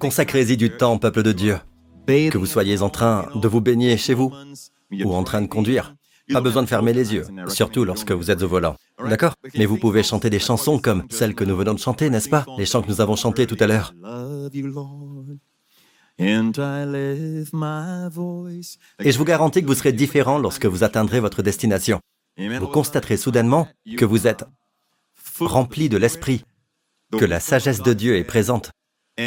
Consacrez-y du temps, peuple de Dieu. Que vous soyez en train de vous baigner chez vous ou en train de conduire. Pas besoin de fermer les yeux, surtout lorsque vous êtes au volant. D'accord? Mais vous pouvez chanter des chansons comme celles que nous venons de chanter, n'est-ce pas? Les chants que nous avons chantés tout à l'heure. Et je vous garantis que vous serez différent lorsque vous atteindrez votre destination. Vous constaterez soudainement que vous êtes rempli de l'Esprit, que la sagesse de Dieu est présente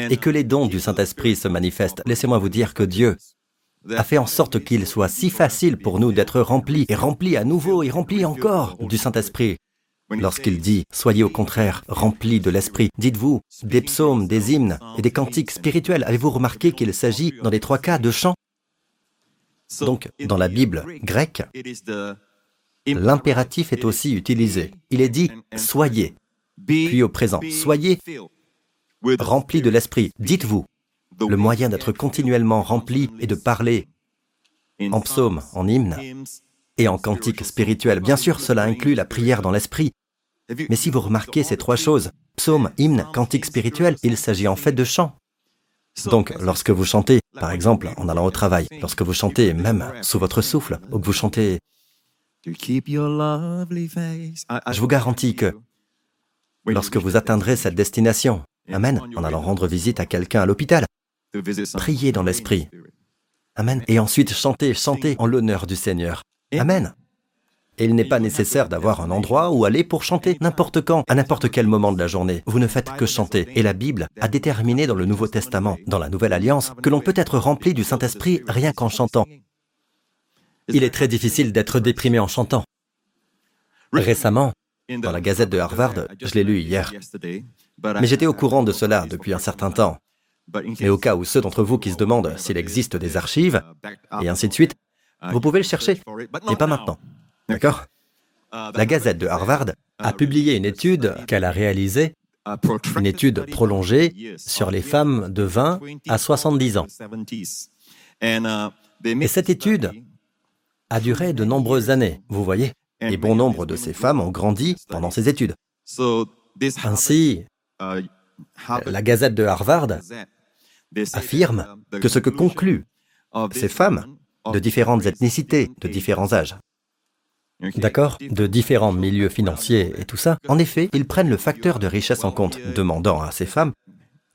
et que les dons du Saint-Esprit se manifestent. Laissez-moi vous dire que Dieu a fait en sorte qu'il soit si facile pour nous d'être remplis et remplis à nouveau et remplis encore du Saint-Esprit. Lorsqu'il dit, soyez au contraire remplis de l'Esprit, dites-vous des psaumes, des hymnes et des cantiques spirituels. Avez-vous remarqué qu'il s'agit dans les trois cas de chants Donc, dans la Bible grecque, l'impératif est aussi utilisé. Il est dit, soyez, puis au présent, soyez remplis de l'Esprit. Dites-vous, le moyen d'être continuellement rempli est de parler en psaume, en hymne et en cantique spirituel. Bien sûr, cela inclut la prière dans l'esprit. Mais si vous remarquez ces trois choses, psaume, hymne, cantique spirituel, il s'agit en fait de chant. Donc, lorsque vous chantez, par exemple, en allant au travail, lorsque vous chantez même sous votre souffle, ou que vous chantez... Je vous garantis que lorsque vous atteindrez cette destination, Amen, en allant rendre visite à quelqu'un à l'hôpital, priez dans l'esprit. Amen. Et ensuite chantez, chantez en l'honneur du Seigneur. Amen. Et il n'est pas nécessaire d'avoir un endroit où aller pour chanter n'importe quand, à n'importe quel moment de la journée. Vous ne faites que chanter. Et la Bible a déterminé dans le Nouveau Testament, dans la Nouvelle Alliance, que l'on peut être rempli du Saint-Esprit rien qu'en chantant. Il est très difficile d'être déprimé en chantant. Récemment, dans la Gazette de Harvard, je l'ai lu hier, mais j'étais au courant de cela depuis un certain temps. Et au cas où ceux d'entre vous qui se demandent s'il existe des archives, et ainsi de suite, vous pouvez le chercher, mais pas maintenant. D'accord? La Gazette de Harvard a publié une étude qu'elle a réalisée, une étude prolongée sur les femmes de 20 à 70 ans. Et cette étude a duré de nombreuses années, vous voyez, et bon nombre de ces femmes ont grandi pendant ces études. Ainsi, la Gazette de Harvard affirme que ce que concluent ces femmes de différentes ethnicités, de différents âges, d'accord, de différents milieux financiers et tout ça, en effet, ils prennent le facteur de richesse en compte, demandant à ces femmes,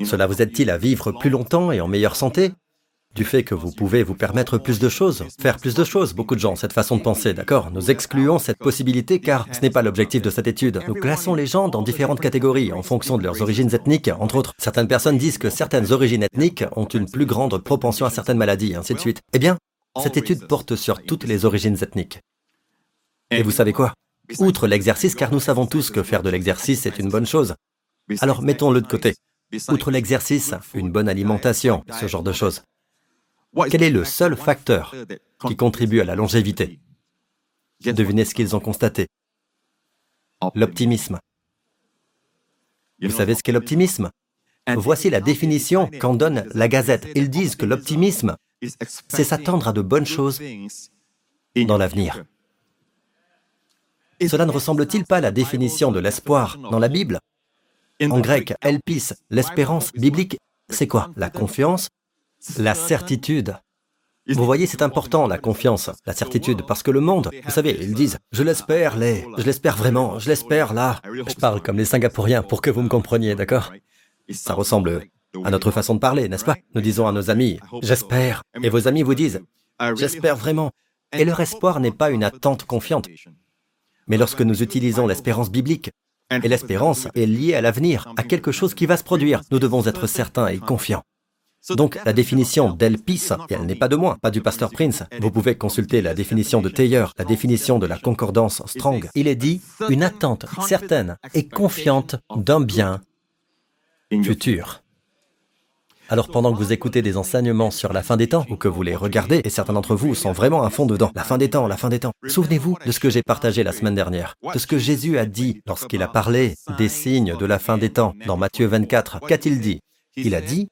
cela vous aide-t-il à vivre plus longtemps et en meilleure santé? Du fait que vous pouvez vous permettre plus de choses, faire plus de choses. Beaucoup de gens cette façon de penser, d'accord? Nous excluons cette possibilité car ce n'est pas l'objectif de cette étude. Nous classons les gens dans différentes catégories en fonction de leurs origines ethniques. Entre autres, certaines personnes disent que certaines origines ethniques ont une plus grande propension à certaines maladies, ainsi de suite. Eh bien, cette étude porte sur toutes les origines ethniques. Et vous savez quoi? Outre l'exercice, car nous savons tous que faire de l'exercice est une bonne chose. Alors mettons-le de côté. Outre l'exercice, une bonne alimentation, ce genre de choses. Quel est le seul facteur qui contribue à la longévité Devinez ce qu'ils ont constaté. L'optimisme. Vous savez ce qu'est l'optimisme? Voici la définition qu'en donne la Gazette. Ils disent que l'optimisme, c'est s'attendre à de bonnes choses dans l'avenir. Cela ne ressemble-t-il pas à la définition de l'espoir dans la Bible? En grec, elpis, l'espérance biblique, c'est quoi? La confiance la certitude. Vous voyez, c'est important, la confiance, la certitude, parce que le monde, vous savez, ils disent, je l'espère, les, je l'espère vraiment, je l'espère là. Je parle comme les Singapouriens pour que vous me compreniez, d'accord? Ça ressemble à notre façon de parler, n'est-ce pas? Nous disons à nos amis, j'espère, et vos amis vous disent, j'espère vraiment. Et leur espoir n'est pas une attente confiante. Mais lorsque nous utilisons l'espérance biblique, et l'espérance est liée à l'avenir, à quelque chose qui va se produire, nous devons être certains et confiants. Donc, la définition d'Elpis, elle n'est pas de moi, pas du pasteur Prince. Vous pouvez consulter la définition de Thayer, la définition de la concordance Strong. Il est dit une attente certaine et confiante d'un bien futur. Alors pendant que vous écoutez des enseignements sur la fin des temps, ou que vous les regardez, et certains d'entre vous sont vraiment à fond dedans, la fin des temps, la fin des temps, souvenez-vous de ce que j'ai partagé la semaine dernière, de ce que Jésus a dit lorsqu'il a parlé des signes de la fin des temps dans Matthieu 24. Qu'a-t-il dit? Il a dit,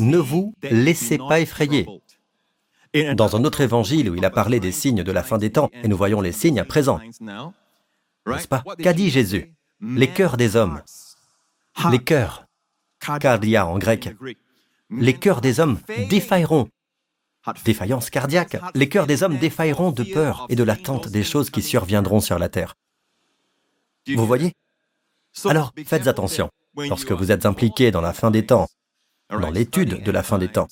ne vous laissez pas effrayer. Dans un autre évangile où il a parlé des signes de la fin des temps, et nous voyons les signes à présent, n'est-ce pas? Qu'a dit Jésus? Les cœurs des hommes. Les cœurs, cardia en grec, les cœurs des hommes défailleront. Défaillance cardiaque, les cœurs des hommes défailleront de peur et de l'attente des choses qui surviendront sur la terre. Vous voyez? Alors, faites attention. Lorsque vous êtes impliqué dans la fin des temps, dans l'étude de la fin des temps,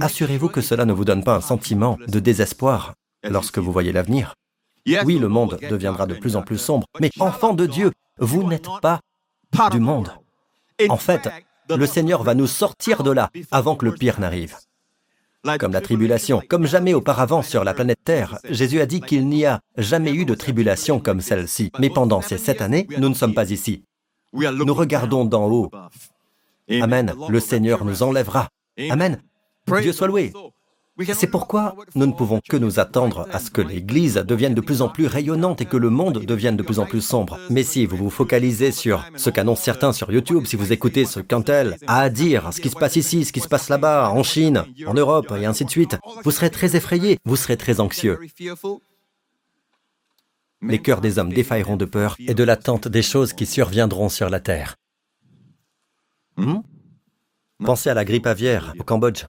assurez-vous que cela ne vous donne pas un sentiment de désespoir lorsque vous voyez l'avenir. Oui, le monde deviendra de plus en plus sombre, mais enfant de Dieu, vous n'êtes pas du monde. En fait, le Seigneur va nous sortir de là avant que le pire n'arrive. Comme la tribulation, comme jamais auparavant sur la planète Terre, Jésus a dit qu'il n'y a jamais eu de tribulation comme celle-ci. Mais pendant ces sept années, nous ne sommes pas ici. Nous regardons d'en haut. Amen. Le Seigneur nous enlèvera. Amen. Dieu soit loué. C'est pourquoi nous ne pouvons que nous attendre à ce que l'Église devienne de plus en plus rayonnante et que le monde devienne de plus en plus sombre. Mais si vous vous focalisez sur ce qu'annoncent certains sur YouTube, si vous écoutez ce qu'Intel a à dire, ce qui se passe ici, ce qui se passe là-bas, en Chine, en Europe et ainsi de suite, vous serez très effrayé, vous serez très anxieux. Les cœurs des hommes défailleront de peur et de l'attente des choses qui surviendront sur la terre. Hmm? Pensez à la grippe aviaire au Cambodge.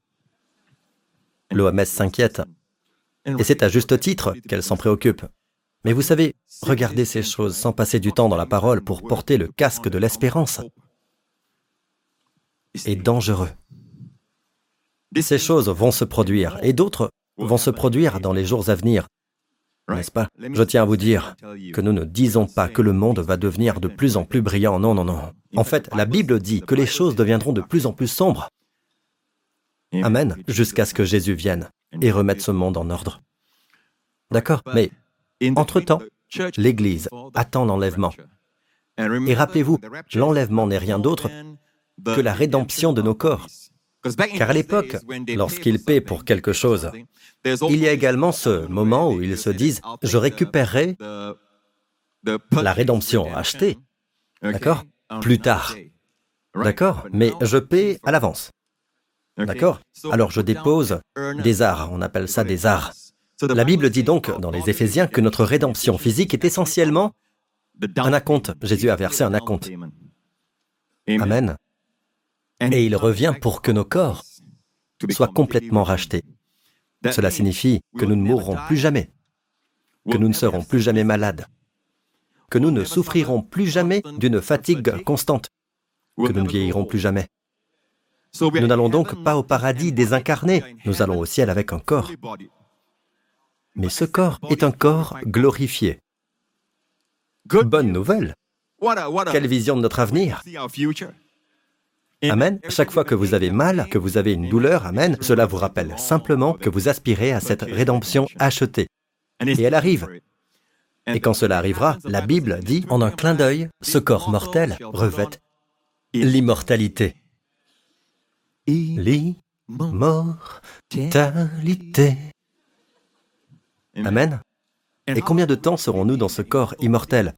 L'OMS s'inquiète. Et c'est à juste titre qu'elle s'en préoccupe. Mais vous savez, regarder ces choses sans passer du temps dans la parole pour porter le casque de l'espérance est dangereux. Ces choses vont se produire et d'autres vont se produire dans les jours à venir. N'est-ce pas Je tiens à vous dire que nous ne disons pas que le monde va devenir de plus en plus brillant. Non, non, non. En fait, la Bible dit que les choses deviendront de plus en plus sombres. Amen, jusqu'à ce que Jésus vienne et remette ce monde en ordre. D'accord Mais entre-temps, l'Église attend l'enlèvement. Et rappelez-vous, l'enlèvement n'est rien d'autre que la rédemption de nos corps. Car à l'époque, lorsqu'ils paient pour quelque chose, il y a également ce moment où ils se disent, je récupérerai la rédemption achetée, d'accord Plus tard. D'accord Mais je paie à l'avance. D'accord Alors je dépose des arts, on appelle ça des arts. La Bible dit donc dans les Éphésiens que notre rédemption physique est essentiellement un acompte. Jésus a versé un acompte. Amen. Et il revient pour que nos corps soient complètement rachetés. Cela signifie que nous ne mourrons plus jamais, que nous ne serons plus jamais malades, que nous ne souffrirons plus jamais d'une fatigue constante, que nous ne vieillirons plus jamais. Nous n'allons donc pas au paradis désincarné, nous allons au ciel avec un corps. Mais ce corps est un corps glorifié. Bonne nouvelle. Quelle vision de notre avenir. Amen. Chaque fois que vous avez mal, que vous avez une douleur, Amen, cela vous rappelle simplement que vous aspirez à cette rédemption achetée. Et elle arrive. Et quand cela arrivera, la Bible dit, en un clin d'œil, ce corps mortel revêt l'immortalité l'immortalité. Amen. Et combien de temps serons-nous dans ce corps immortel?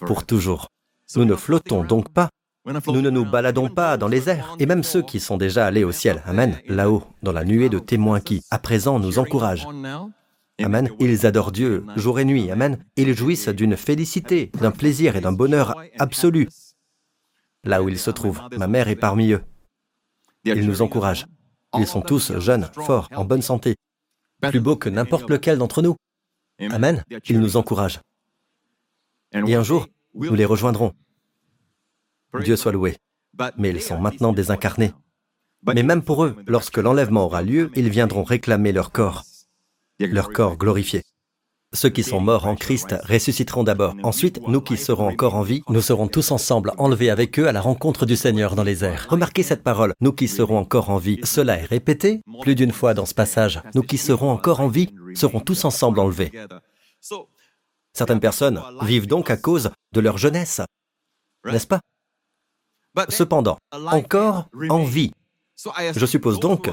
Pour toujours. Nous ne flottons donc pas. Nous ne nous baladons pas dans les airs. Et même ceux qui sont déjà allés au ciel, Amen, là-haut, dans la nuée de témoins qui, à présent, nous encouragent. Amen. Ils adorent Dieu jour et nuit. Amen. Ils jouissent d'une félicité, d'un plaisir et d'un bonheur absolu. Là où ils se trouvent, ma mère est parmi eux. Ils nous encouragent. Ils sont tous jeunes, forts, en bonne santé, plus beaux que n'importe lequel d'entre nous. Amen. Ils nous encouragent. Et un jour, nous les rejoindrons. Dieu soit loué. Mais ils sont maintenant désincarnés. Mais même pour eux, lorsque l'enlèvement aura lieu, ils viendront réclamer leur corps, leur corps glorifié. Ceux qui sont morts en Christ ressusciteront d'abord. Ensuite, nous qui serons encore en vie, nous serons tous ensemble enlevés avec eux à la rencontre du Seigneur dans les airs. Remarquez cette parole, nous qui serons encore en vie. Cela est répété plus d'une fois dans ce passage. Nous qui serons encore en vie serons tous ensemble enlevés. Certaines personnes vivent donc à cause de leur jeunesse, n'est-ce pas? Cependant, encore en vie. Je suppose donc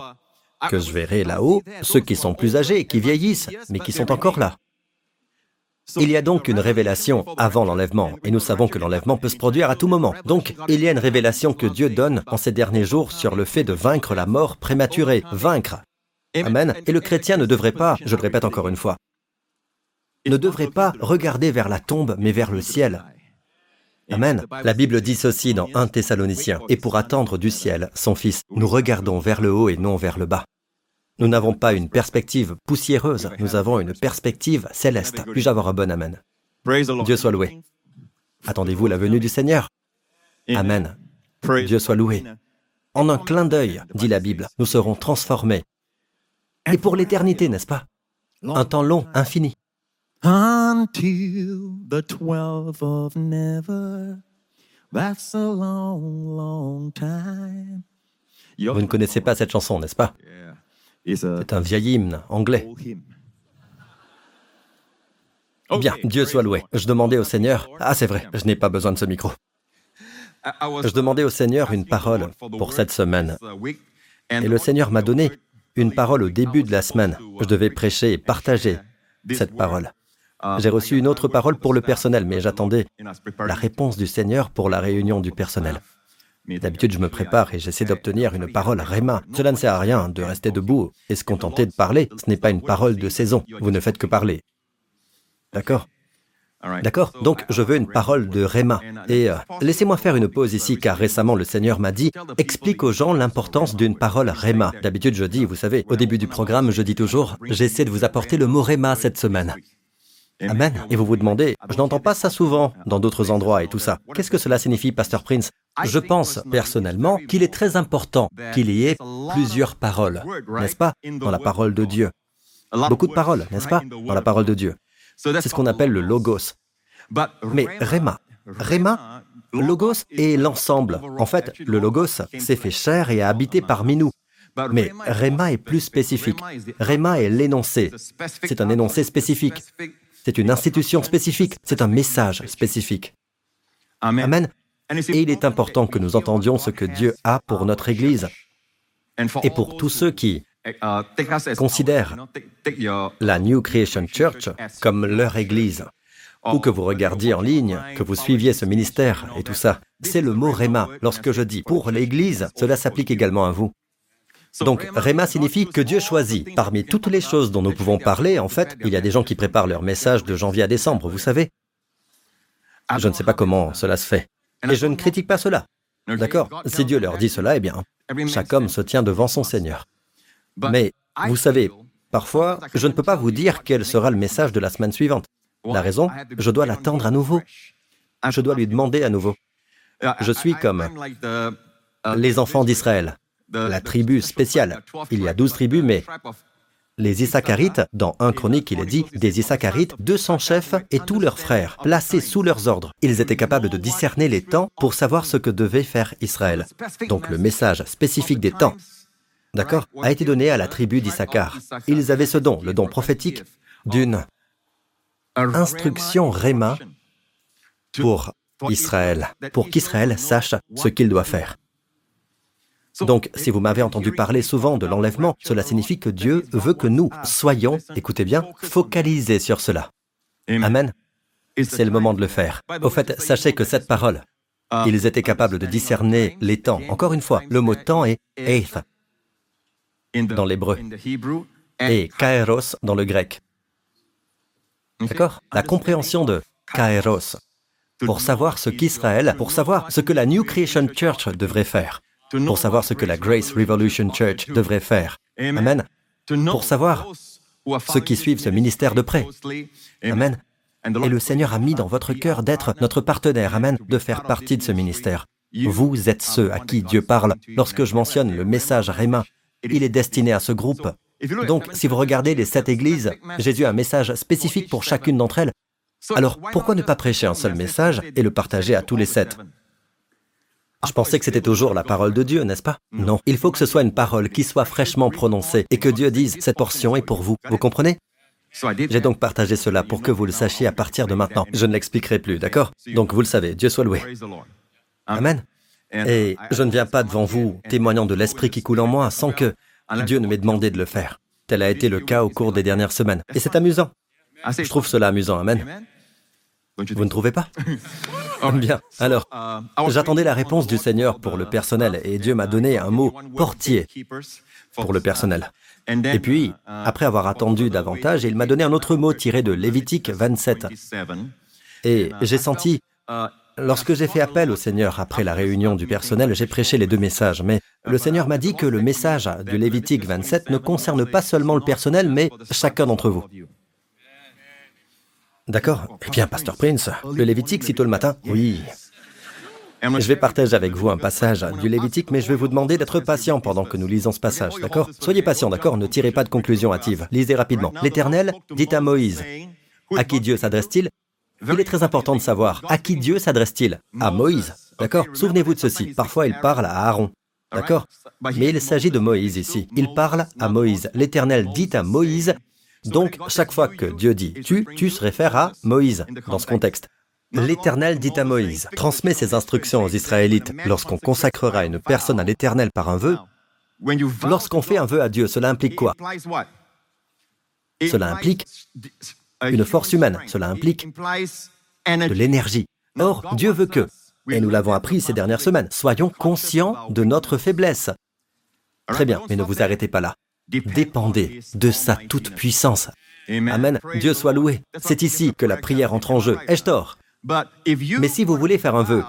que je verrai là-haut ceux qui sont plus âgés, qui vieillissent, mais qui sont encore là. Il y a donc une révélation avant l'enlèvement, et nous savons que l'enlèvement peut se produire à tout moment. Donc, il y a une révélation que Dieu donne en ces derniers jours sur le fait de vaincre la mort prématurée. Vaincre. Amen. Et le chrétien ne devrait pas, je le répète encore une fois, ne devrait pas regarder vers la tombe, mais vers le ciel. Amen. La Bible dit ceci dans 1 Thessaloniciens. Et pour attendre du ciel son Fils, nous regardons vers le haut et non vers le bas. Nous n'avons pas une perspective poussiéreuse, nous avons une perspective céleste. Puis-je avoir un bon Amen? Dieu soit loué. Attendez-vous la venue du Seigneur? Amen. Dieu soit loué. En un clin d'œil, dit la Bible, nous serons transformés. Et pour l'éternité, n'est-ce pas? Un temps long, infini. Until the twelve of never. That's a long, long time. Vous ne connaissez pas cette chanson, n'est-ce pas? C'est un vieil hymne anglais. Bien, Dieu soit loué. Je demandais au Seigneur, ah c'est vrai, je n'ai pas besoin de ce micro. Je demandais au Seigneur une parole pour cette semaine. Et le Seigneur m'a donné une parole au début de la semaine. Je devais prêcher et partager cette parole. J'ai reçu une autre parole pour le personnel, mais j'attendais la réponse du Seigneur pour la réunion du personnel. D'habitude, je me prépare et j'essaie d'obtenir une parole Réma. Cela ne sert à rien de rester debout et se contenter de parler. Ce n'est pas une parole de saison. Vous ne faites que parler. D'accord? D'accord Donc, je veux une parole de Réma. Et euh, laissez-moi faire une pause ici, car récemment, le Seigneur m'a dit, explique aux gens l'importance d'une parole Réma. D'habitude, je dis, vous savez, au début du programme, je dis toujours, j'essaie de vous apporter le mot Réma cette semaine. Amen. Et vous vous demandez, je n'entends pas ça souvent dans d'autres endroits et tout ça. Qu'est-ce que cela signifie, Pasteur Prince? Je pense personnellement qu'il est très important qu'il y ait plusieurs paroles, n'est-ce pas, dans la parole de Dieu? Beaucoup de paroles, n'est-ce pas, dans la parole de Dieu? C'est ce qu'on appelle le logos. Mais Réma, Réma, logos est l'ensemble. En fait, le logos s'est fait chair et a habité parmi nous. Mais Réma est plus spécifique. Réma est l'énoncé. C'est un énoncé spécifique. C'est une institution spécifique, c'est un message spécifique. Amen. Et il est important que nous entendions ce que Dieu a pour notre Église. Et pour tous ceux qui considèrent la New Creation Church comme leur Église, ou que vous regardiez en ligne, que vous suiviez ce ministère et tout ça, c'est le mot Réma. Lorsque je dis pour l'Église, cela s'applique également à vous. Donc, Réma signifie que Dieu choisit. Parmi toutes les choses dont nous pouvons parler, en fait, il y a des gens qui préparent leur message de janvier à décembre, vous savez. Je ne sais pas comment cela se fait. Et je ne critique pas cela. D'accord Si Dieu leur dit cela, eh bien, chaque homme se tient devant son Seigneur. Mais, vous savez, parfois, je ne peux pas vous dire quel sera le message de la semaine suivante. La raison, je dois l'attendre à nouveau. Je dois lui demander à nouveau. Je suis comme les enfants d'Israël la tribu spéciale. Il y a douze tribus, mais les Issacharites, dans un chronique, il est dit, des Issacharites, 200 chefs et tous leurs frères, placés sous leurs ordres. Ils étaient capables de discerner les temps pour savoir ce que devait faire Israël. Donc le message spécifique des temps, d'accord, a été donné à la tribu d'Issachar. Ils avaient ce don, le don prophétique, d'une instruction Réma pour Israël, pour qu'Israël sache ce qu'il doit faire. Donc, si vous m'avez entendu parler souvent de l'enlèvement, cela signifie que Dieu veut que nous soyons, écoutez bien, focalisés sur cela. Amen. C'est le moment de le faire. Au fait, sachez que cette parole, ils étaient capables de discerner les temps. Encore une fois, le mot temps est eighth dans l'hébreu et kairos dans le grec. D'accord? La compréhension de kairos pour savoir ce qu'Israël, pour savoir ce que la New Creation Church devrait faire pour savoir ce que la Grace Revolution Church devrait faire. Amen. Pour savoir ceux qui suivent ce ministère de près. Amen. Et le Seigneur a mis dans votre cœur d'être notre partenaire. Amen. De faire partie de ce ministère. Vous êtes ceux à qui Dieu parle. Lorsque je mentionne le message Réma, il est destiné à ce groupe. Donc, si vous regardez les sept églises, Jésus a un message spécifique pour chacune d'entre elles. Alors, pourquoi ne pas prêcher un seul message et le partager à tous les sept? Je pensais que c'était toujours la parole de Dieu, n'est-ce pas? Non, il faut que ce soit une parole qui soit fraîchement prononcée et que Dieu dise, cette portion est pour vous. Vous comprenez? J'ai donc partagé cela pour que vous le sachiez à partir de maintenant. Je ne l'expliquerai plus, d'accord? Donc vous le savez, Dieu soit loué. Amen. Et je ne viens pas devant vous témoignant de l'esprit qui coule en moi sans que Dieu ne m'ait demandé de le faire. Tel a été le cas au cours des dernières semaines. Et c'est amusant. Je trouve cela amusant, Amen. Vous ne trouvez pas Bien. Alors, j'attendais la réponse du Seigneur pour le personnel et Dieu m'a donné un mot portier pour le personnel. Et puis, après avoir attendu davantage, il m'a donné un autre mot tiré de Lévitique 27. Et j'ai senti Lorsque j'ai fait appel au Seigneur après la réunion du personnel, j'ai prêché les deux messages, mais le Seigneur m'a dit que le message du Lévitique 27 ne concerne pas seulement le personnel, mais chacun d'entre vous. D'accord. Eh bien, Pasteur Prince, le Lévitique, si tôt le matin. Oui. Je vais partager avec vous un passage du Lévitique, mais je vais vous demander d'être patient pendant que nous lisons ce passage, d'accord? Soyez patient, d'accord? Ne tirez pas de conclusion hâtive. Lisez rapidement. L'Éternel dit à Moïse, à qui Dieu s'adresse-t-il? Il est très important de savoir à qui Dieu s'adresse-t-il? À Moïse, d'accord? Souvenez-vous de ceci. Parfois, il parle à Aaron, d'accord? Mais il s'agit de Moïse ici. Il parle à Moïse. L'Éternel dit à Moïse, donc chaque fois que Dieu dit tu, tu se réfères à Moïse dans ce contexte. L'Éternel dit à Moïse, transmet ses instructions aux Israélites. Lorsqu'on consacrera une personne à l'Éternel par un vœu, lorsqu'on fait un vœu à Dieu, cela implique quoi? Cela implique une force humaine, cela implique de l'énergie. Or, Dieu veut que, et nous l'avons appris ces dernières semaines, soyons conscients de notre faiblesse. Très bien, mais ne vous arrêtez pas là. Dépendez de sa toute-puissance. Amen. Dieu soit loué. C'est ici que la prière entre en jeu. Ai-je tort mais si vous voulez faire un vœu,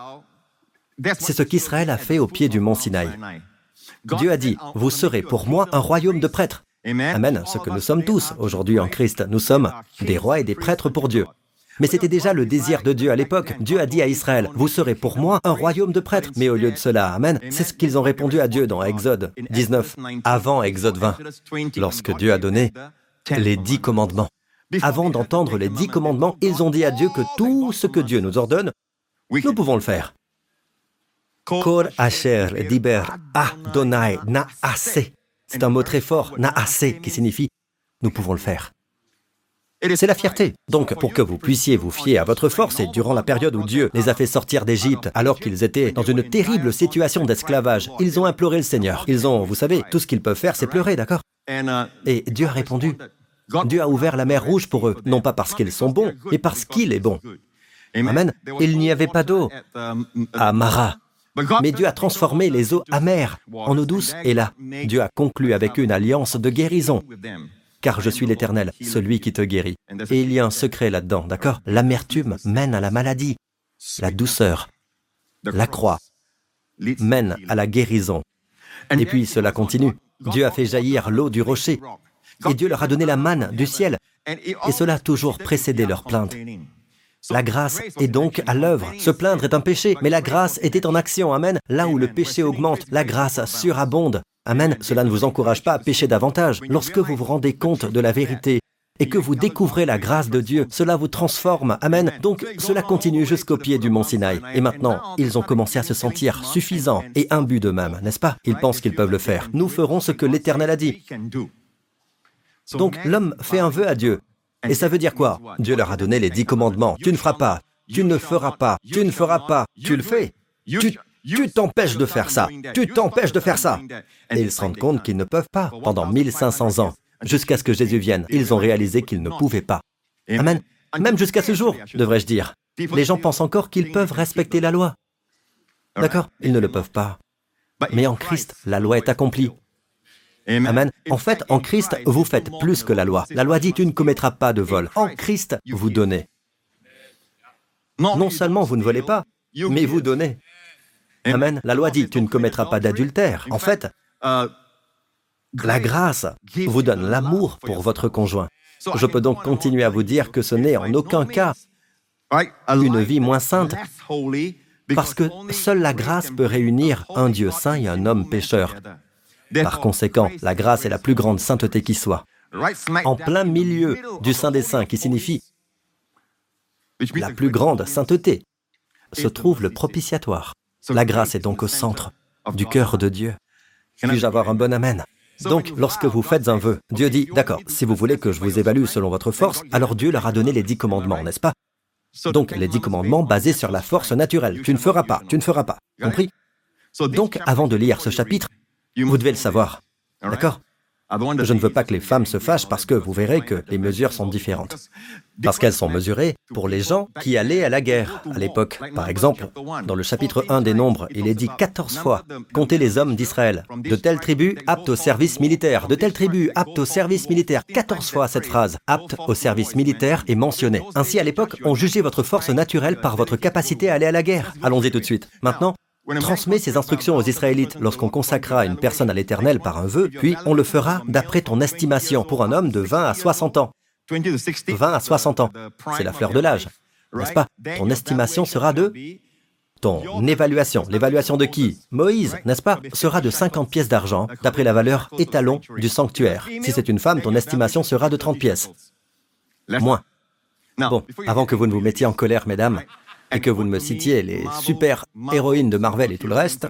c'est ce qu'Israël a fait au pied du mont Sinaï. Dieu a dit, vous serez pour moi un royaume de prêtres. Amen, ce que nous sommes tous aujourd'hui en Christ. Nous sommes des rois et des prêtres pour Dieu. Mais c'était déjà le désir de Dieu à l'époque. Dieu a dit à Israël, vous serez pour moi un royaume de prêtres. Mais au lieu de cela, Amen, c'est ce qu'ils ont répondu à Dieu dans Exode 19, avant Exode 20, lorsque Dieu a donné les dix commandements. Avant d'entendre les dix commandements, ils ont dit à Dieu que tout ce que Dieu nous ordonne, nous pouvons le faire. Kor Asher Diber Naase. C'est un mot très fort, Naase, qui signifie nous pouvons le faire. C'est la fierté. Donc, pour que vous puissiez vous fier à votre force, et durant la période où Dieu les a fait sortir d'Égypte, alors qu'ils étaient dans une terrible situation d'esclavage, ils ont imploré le Seigneur. Ils ont, vous savez, tout ce qu'ils peuvent faire, c'est pleurer, d'accord Et Dieu a répondu, Dieu a ouvert la mer rouge pour eux, non pas parce qu'ils sont bons, mais parce qu'il est bon. Amen. Il n'y avait pas d'eau à Mara. Mais Dieu a transformé les eaux amères en eau douce, et là, Dieu a conclu avec une alliance de guérison. Car je suis l'Éternel, celui qui te guérit. Et il y a un secret là-dedans, d'accord? L'amertume mène à la maladie. La douceur, la croix, mène à la guérison. Et puis cela continue. Dieu a fait jaillir l'eau du rocher et Dieu leur a donné la manne du ciel, et cela a toujours précédé leur plainte. La grâce est donc à l'œuvre. Se plaindre est un péché, mais la grâce était en action. Amen. Là où le péché augmente, la grâce surabonde. Amen. Cela ne vous encourage pas à pécher davantage. Lorsque vous vous rendez compte de la vérité et que vous découvrez la grâce de Dieu, cela vous transforme. Amen. Donc cela continue jusqu'au pied du mont Sinaï. Et maintenant, ils ont commencé à se sentir suffisants et imbus d'eux-mêmes, n'est-ce pas? Ils pensent qu'ils peuvent le faire. Nous ferons ce que l'Éternel a dit. Donc l'homme fait un vœu à Dieu. Et ça veut dire quoi? Dieu leur a donné les dix commandements. Tu ne feras pas, tu ne feras pas, tu ne feras pas, tu le fais. Tu t'empêches de faire ça, tu t'empêches de faire ça. Et ils se rendent compte qu'ils ne peuvent pas pendant 1500 ans, jusqu'à ce que Jésus vienne. Ils ont réalisé qu'ils ne pouvaient pas. Amen. Même jusqu'à ce jour, devrais-je dire. Les gens pensent encore qu'ils peuvent respecter la loi. D'accord? Ils ne le peuvent pas. Mais en Christ, la loi est accomplie. Amen. En fait, en Christ, vous faites plus que la loi. La loi dit tu ne commettras pas de vol. En Christ, vous donnez. Non seulement vous ne volez pas, mais vous donnez. Amen. La loi dit tu ne commettras pas d'adultère. En fait, la grâce vous donne l'amour pour votre conjoint. Je peux donc continuer à vous dire que ce n'est en aucun cas une vie moins sainte, parce que seule la grâce peut réunir un Dieu saint et un homme pécheur. Par conséquent, la grâce est la plus grande sainteté qui soit. En plein milieu du Saint des Saints, qui signifie la plus grande sainteté, se trouve le propitiatoire. La grâce est donc au centre du cœur de Dieu. Puis-je avoir un bon Amen? Donc, lorsque vous faites un vœu, Dieu dit, d'accord, si vous voulez que je vous évalue selon votre force, alors Dieu leur a donné les dix commandements, n'est-ce pas? Donc, les dix commandements basés sur la force naturelle. Tu ne feras pas, tu ne feras pas. Compris? Donc, avant de lire ce chapitre, vous devez le savoir. D'accord? Je ne veux pas que les femmes se fâchent parce que vous verrez que les mesures sont différentes. Parce qu'elles sont mesurées pour les gens qui allaient à la guerre à l'époque. Par exemple, dans le chapitre 1 des Nombres, il est dit 14 fois Comptez les hommes d'Israël. De telle tribu apte au service militaire. De telle tribu apte au service militaire. 14 fois cette phrase apte au service militaire est mentionnée. Ainsi, à l'époque, on jugeait votre force naturelle par votre capacité à aller à la guerre. Allons-y tout de suite. Maintenant, Transmets ces instructions aux Israélites lorsqu'on consacrera une personne à l'Éternel par un vœu, puis on le fera d'après ton estimation pour un homme de 20 à 60 ans. 20 à 60 ans, c'est la fleur de l'âge, n'est-ce pas? Ton estimation sera de... Ton évaluation, l'évaluation de qui? Moïse, n'est-ce pas? Sera de 50 pièces d'argent, d'après la valeur étalon du sanctuaire. Si c'est une femme, ton estimation sera de 30 pièces. Moins. Bon, avant que vous ne vous mettiez en colère, mesdames, et que vous ne me citiez les super héroïnes de Marvel et tout le reste,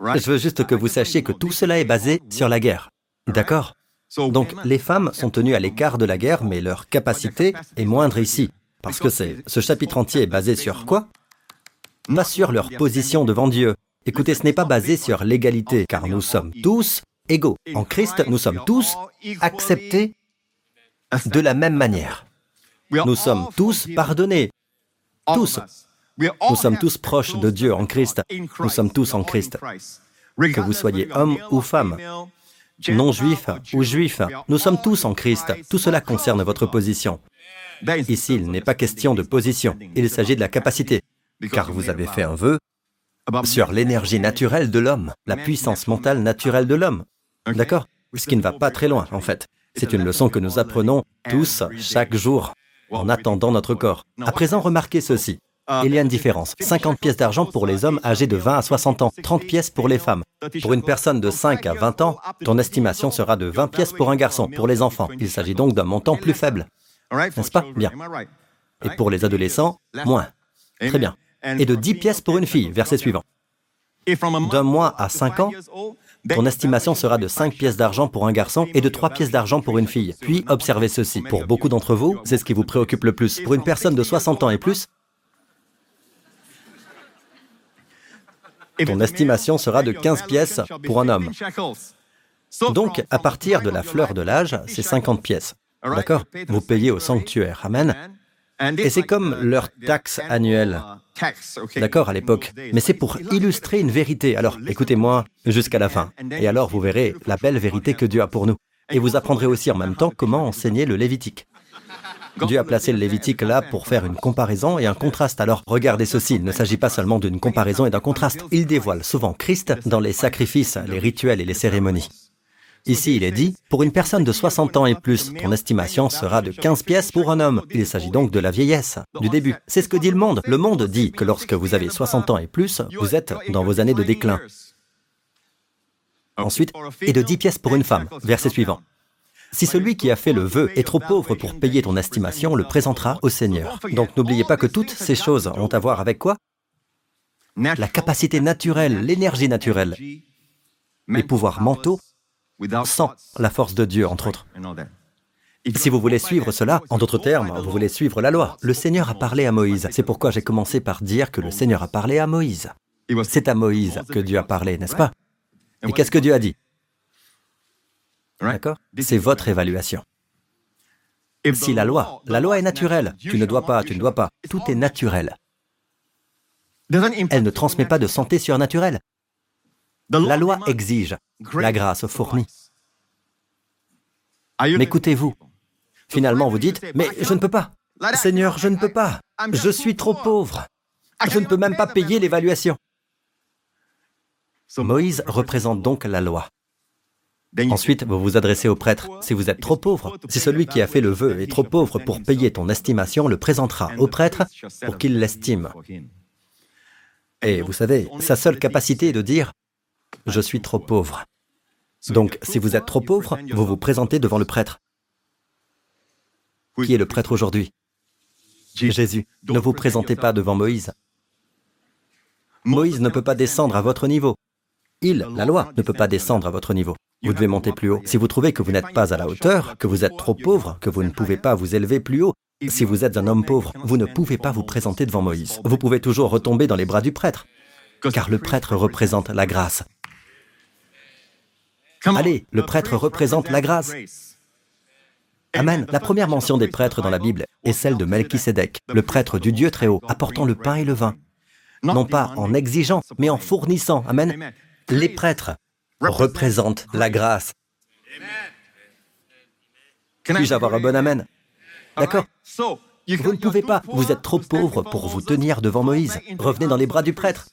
je veux juste que vous sachiez que tout cela est basé sur la guerre. D'accord? Donc les femmes sont tenues à l'écart de la guerre, mais leur capacité est moindre ici. Parce que ce chapitre entier est basé sur quoi? Pas sur leur position devant Dieu. Écoutez, ce n'est pas basé sur l'égalité, car nous sommes tous égaux. En Christ, nous sommes tous acceptés de la même manière. Nous sommes tous pardonnés, tous. Nous sommes tous proches de Dieu en Christ. Nous sommes tous en Christ. Que vous soyez homme ou femme, non-juif ou juif, nous sommes tous en Christ. Tout cela concerne votre position. Ici, il n'est pas question de position, il s'agit de la capacité, car vous avez fait un vœu sur l'énergie naturelle de l'homme, la puissance mentale naturelle de l'homme. D'accord? Ce qui ne va pas très loin, en fait. C'est une leçon que nous apprenons tous chaque jour en attendant notre corps. À présent, remarquez ceci. Il y a une différence. 50 pièces d'argent pour les hommes âgés de 20 à 60 ans, 30 pièces pour les femmes. Pour une personne de 5 à 20 ans, ton estimation sera de 20 pièces pour un garçon, pour les enfants. Il s'agit donc d'un montant plus faible. N'est-ce pas? Bien. Et pour les adolescents, moins. Très bien. Et de 10 pièces pour une fille, verset suivant. D'un mois à 5 ans, ton estimation sera de 5 pièces d'argent pour un garçon et de 3 pièces d'argent pour une fille. Puis observez ceci. Pour beaucoup d'entre vous, c'est ce qui vous préoccupe le plus. Pour une personne de 60 ans et plus, ton estimation sera de 15 pièces pour un homme. Donc, à partir de la fleur de l'âge, c'est 50 pièces. D'accord? Vous payez au sanctuaire. Amen. Et c'est comme leur taxe annuelle. D'accord, à l'époque. Mais c'est pour illustrer une vérité. Alors, écoutez-moi jusqu'à la fin. Et alors, vous verrez la belle vérité que Dieu a pour nous. Et vous apprendrez aussi en même temps comment enseigner le Lévitique. Dieu a placé le Lévitique là pour faire une comparaison et un contraste. Alors, regardez ceci, il ne s'agit pas seulement d'une comparaison et d'un contraste. Il dévoile souvent Christ dans les sacrifices, les rituels et les cérémonies. Ici, il est dit, pour une personne de 60 ans et plus, ton estimation sera de 15 pièces pour un homme. Il s'agit donc de la vieillesse, du début. C'est ce que dit le monde. Le monde dit que lorsque vous avez 60 ans et plus, vous êtes dans vos années de déclin. Ensuite, et de 10 pièces pour une femme. Verset suivant. Si celui qui a fait le vœu est trop pauvre pour payer ton estimation, le présentera au Seigneur. Donc n'oubliez pas que toutes ces choses ont à voir avec quoi? La capacité naturelle, l'énergie naturelle, les pouvoirs mentaux sans la force de Dieu, entre autres. Si vous voulez suivre cela, en d'autres termes, vous voulez suivre la loi. Le Seigneur a parlé à Moïse. C'est pourquoi j'ai commencé par dire que le Seigneur a parlé à Moïse. C'est à Moïse que Dieu a parlé, n'est-ce pas? Et qu'est-ce que Dieu a dit? D'accord? C'est votre évaluation. Si la loi, la loi est naturelle, tu ne dois pas, tu ne dois pas, tout est naturel. Elle ne transmet pas de santé surnaturelle. La loi exige, la grâce fournit. M'écoutez-vous Finalement, vous dites, mais je ne peux pas. Seigneur, je ne peux pas. Je suis trop pauvre. Je ne peux même pas payer l'évaluation. Moïse représente donc la loi. Ensuite, vous vous adressez au prêtre. Si vous êtes trop pauvre, si celui qui a fait le vœu est trop pauvre pour payer ton estimation, le présentera au prêtre pour qu'il l'estime. Et vous savez, sa seule capacité est de dire je suis trop pauvre. Donc, si vous êtes trop pauvre, vous vous présentez devant le prêtre. Qui est le prêtre aujourd'hui? Jésus. Ne vous présentez pas devant Moïse. Moïse ne peut pas descendre à votre niveau. Il, la loi, ne peut pas descendre à votre niveau. Vous devez monter plus haut. Si vous trouvez que vous n'êtes pas à la hauteur, que vous êtes trop pauvre, que vous ne pouvez pas vous élever plus haut, si vous êtes un homme pauvre, vous ne pouvez pas vous présenter devant Moïse. Vous pouvez toujours retomber dans les bras du prêtre, car le prêtre représente la grâce. Allez, le prêtre représente la grâce. Amen. La première mention des prêtres dans la Bible est celle de Melchisédek, le prêtre du Dieu très haut, apportant le pain et le vin. Non pas en exigeant, mais en fournissant. Amen. Les prêtres représentent la grâce. Puis-je avoir un bon Amen? D'accord Vous ne pouvez pas, vous êtes trop pauvre pour vous tenir devant Moïse. Revenez dans les bras du prêtre.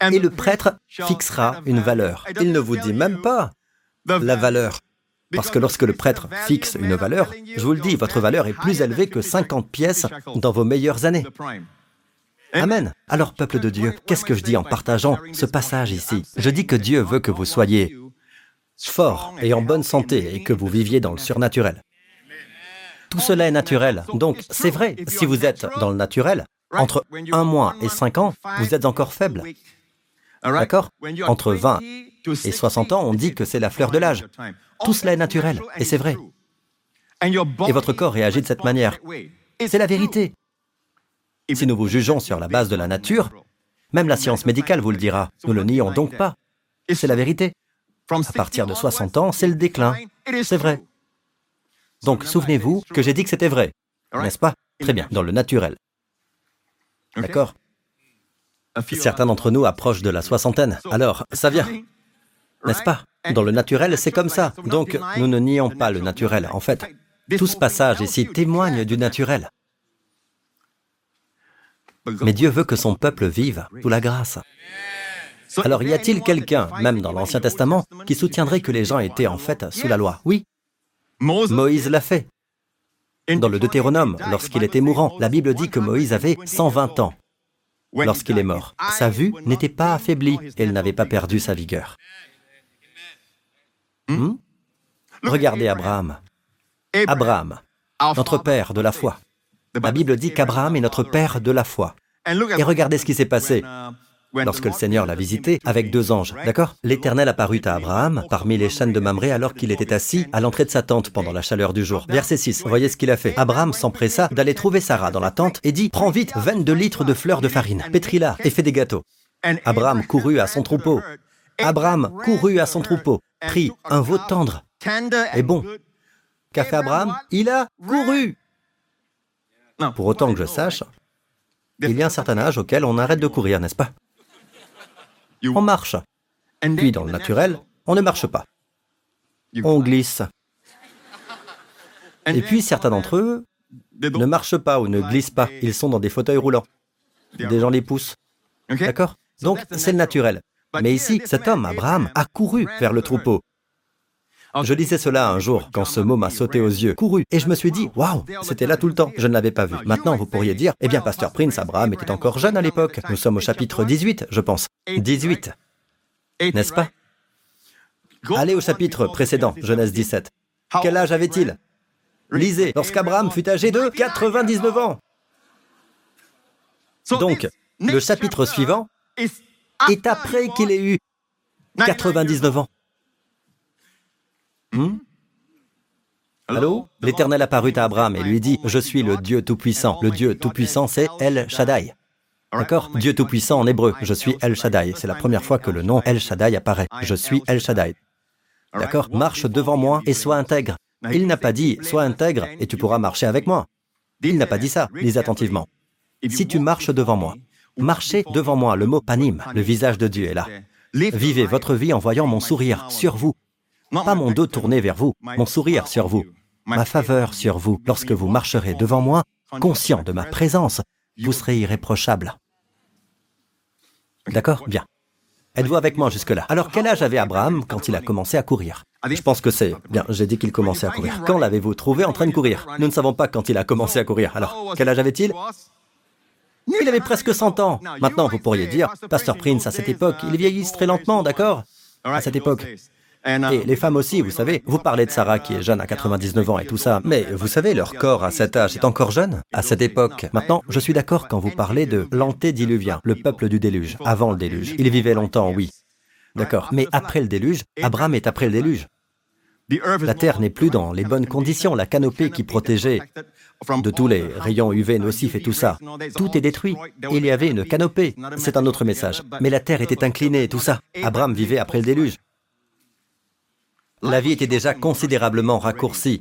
Et le prêtre fixera une valeur. Il ne vous dit même pas la valeur. Parce que lorsque le prêtre fixe une valeur, je vous le dis, votre valeur est plus élevée que 50 pièces dans vos meilleures années. Amen. Alors, peuple de Dieu, qu'est-ce que je dis en partageant ce passage ici? Je dis que Dieu veut que vous soyez fort et en bonne santé et que vous viviez dans le surnaturel. Tout cela est naturel. Donc, c'est vrai, si vous êtes dans le naturel, entre un mois et cinq ans, vous êtes encore faible. D'accord? Entre 20 et 60 ans, on dit que c'est la fleur de l'âge. Tout cela est naturel, et c'est vrai. Et votre corps réagit de cette manière. C'est la vérité. Si nous vous jugeons sur la base de la nature, même la science médicale vous le dira. Nous ne le nions donc pas. C'est la vérité. À partir de 60 ans, c'est le déclin. C'est vrai. Donc souvenez-vous que j'ai dit que c'était vrai, n'est-ce pas? Très bien, dans le naturel. D'accord? Certains d'entre nous approchent de la soixantaine. Alors, ça vient. N'est-ce pas? Dans le naturel, c'est comme ça. Donc, nous ne nions pas le naturel. En fait, tout ce passage ici témoigne du naturel. Mais Dieu veut que son peuple vive sous la grâce. Alors y a-t-il quelqu'un, même dans l'Ancien Testament, qui soutiendrait que les gens étaient en fait sous la loi? Oui. Moïse l'a fait. Dans le Deutéronome, lorsqu'il était mourant, la Bible dit que Moïse avait 120 ans lorsqu'il est mort. Sa vue n'était pas affaiblie et il n'avait pas perdu sa vigueur. Hmm? Regardez Abraham. Abraham, notre père de la foi. La Bible dit qu'Abraham est notre père de la foi. Et regardez ce qui s'est passé lorsque le Seigneur l'a visité avec deux anges. D'accord? L'Éternel apparut à Abraham parmi les chênes de Mamré alors qu'il était assis à l'entrée de sa tente pendant la chaleur du jour. Verset 6. Voyez ce qu'il a fait. Abraham s'empressa d'aller trouver Sarah dans la tente et dit Prends vite 22 litres de fleurs de farine, pétris-la et fais des gâteaux. Abraham courut à son troupeau. Abraham courut à son troupeau, prit un veau tendre et bon. Qu'a fait Abraham? Il a couru. Pour autant que je sache, il y a un certain âge auquel on arrête de courir, n'est-ce pas? On marche. Puis dans le naturel, on ne marche pas. On glisse. Et puis certains d'entre eux ne marchent pas ou ne glissent pas. Ils sont dans des fauteuils roulants. Des gens les poussent. D'accord? Donc c'est le naturel. Mais ici, cet homme, Abraham, a couru vers le troupeau. Je disais cela un jour quand ce mot m'a sauté aux yeux, couru, et je me suis dit, waouh, c'était là tout le temps, je ne l'avais pas vu. Maintenant, vous pourriez dire, eh bien, Pasteur Prince, Abraham était encore jeune à l'époque. Nous sommes au chapitre 18, je pense. 18. N'est-ce pas? Allez au chapitre précédent, Genèse 17. Quel âge avait-il? Lisez, lorsqu'Abraham fut âgé de 99 ans. Donc, le chapitre suivant est après qu'il ait eu 99 ans. Hmm? Allô? L'Éternel apparut à Abraham et lui dit, Je suis le Dieu Tout-Puissant. Le Dieu Tout-Puissant, c'est El Shaddai. D'accord? Dieu Tout-Puissant en hébreu, je suis El Shaddai. C'est la première fois que le nom El Shaddai apparaît. Je suis El Shaddai. D'accord? Marche devant moi et sois intègre. Il n'a pas dit, sois intègre et tu pourras marcher avec moi. Il n'a pas dit ça. Lisez attentivement. Si tu marches devant moi, marchez devant moi. Le mot panim, le visage de Dieu est là. Vivez votre vie en voyant mon sourire sur vous, pas mon dos tourné vers vous, mon sourire sur vous, ma faveur sur vous. Lorsque vous marcherez devant moi, conscient de ma présence, vous serez irréprochable. D'accord? Bien. Êtes-vous avec moi jusque-là? Alors, quel âge avait Abraham quand il a commencé à courir? Je pense que c'est... Bien, j'ai dit qu'il commençait à courir. Quand l'avez-vous trouvé en train de courir? Nous ne savons pas quand il a commencé à courir. Alors, quel âge avait-il? Il avait presque 100 ans. Maintenant, vous pourriez dire, Pasteur Prince, à cette époque, il vieillissent très lentement, d'accord? À cette époque. Et les femmes aussi, vous savez, vous parlez de Sarah qui est jeune à 99 ans et tout ça, mais vous savez, leur corps à cet âge est encore jeune, à cette époque. Maintenant, je suis d'accord quand vous parlez de l'antédiluvien, le peuple du déluge, avant le déluge. Il vivait longtemps, oui. D'accord, mais après le déluge, Abraham est après le déluge. La terre n'est plus dans les bonnes conditions, la canopée qui protégeait de tous les rayons UV nocifs et tout ça. Tout est détruit. Il y avait une canopée. C'est un autre message. Mais la terre était inclinée et tout ça. Abraham vivait après le déluge. La vie était déjà considérablement raccourcie.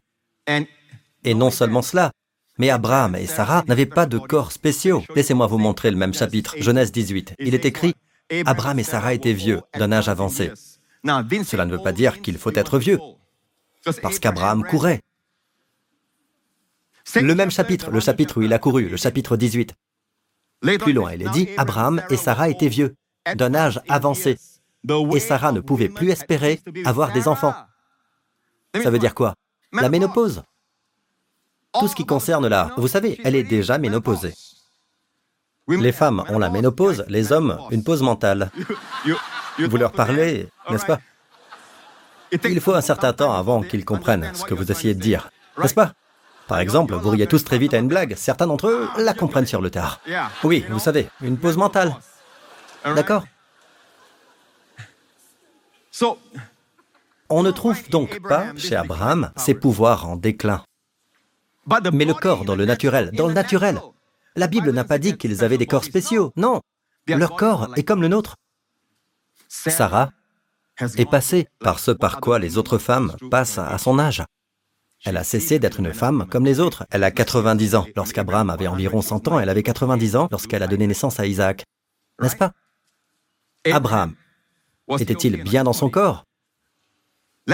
Et non seulement cela, mais Abraham et Sarah n'avaient pas de corps spéciaux. Laissez-moi vous montrer le même chapitre, Genèse 18. Il est écrit, Abraham et Sarah étaient vieux, d'un âge avancé. Cela ne veut pas dire qu'il faut être vieux, parce qu'Abraham courait. Le même chapitre, le chapitre où il a couru, le chapitre 18. Plus loin, il est dit, Abraham et Sarah étaient vieux, d'un âge avancé, et Sarah ne pouvait plus espérer avoir des enfants. Ça veut dire quoi? La ménopause? Tout ce qui concerne la... Vous savez, elle est déjà ménopausée. Les femmes ont la ménopause, les hommes, une pause mentale. Vous leur parlez, n'est-ce pas Il faut un certain temps avant qu'ils comprennent ce que vous essayez de dire, n'est-ce pas? Par exemple, vous riez tous très vite à une blague, certains d'entre eux la comprennent sur le tard. Oui, vous savez, une pause mentale. D'accord? On ne trouve donc pas chez Abraham ses pouvoirs en déclin. Mais le corps dans le naturel, dans le naturel. La Bible n'a pas dit qu'ils avaient des corps spéciaux, non. Leur corps est comme le nôtre. Sarah est passée par ce par quoi les autres femmes passent à son âge. Elle a cessé d'être une femme comme les autres. Elle a 90 ans. Lorsqu'Abraham avait environ 100 ans, elle avait 90 ans lorsqu'elle a donné naissance à Isaac. N'est-ce pas? Abraham était-il bien dans son corps?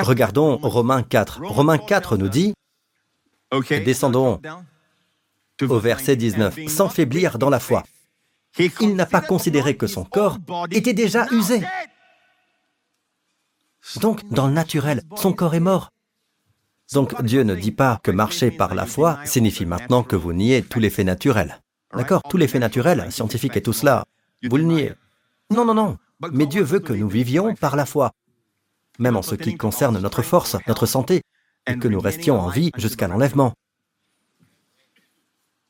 Regardons Romains 4. Romains 4 nous dit, descendons au verset 19, sans faiblir dans la foi. Il n'a pas considéré que son corps était déjà usé. Donc, dans le naturel, son corps est mort. Donc, Dieu ne dit pas que marcher par la foi signifie maintenant que vous niez tous les faits naturels. D'accord Tous les faits naturels, scientifiques et tout cela, vous le niez. Non, non, non. Mais Dieu veut que nous vivions par la foi, même en ce qui concerne notre force, notre santé, et que nous restions en vie jusqu'à l'enlèvement.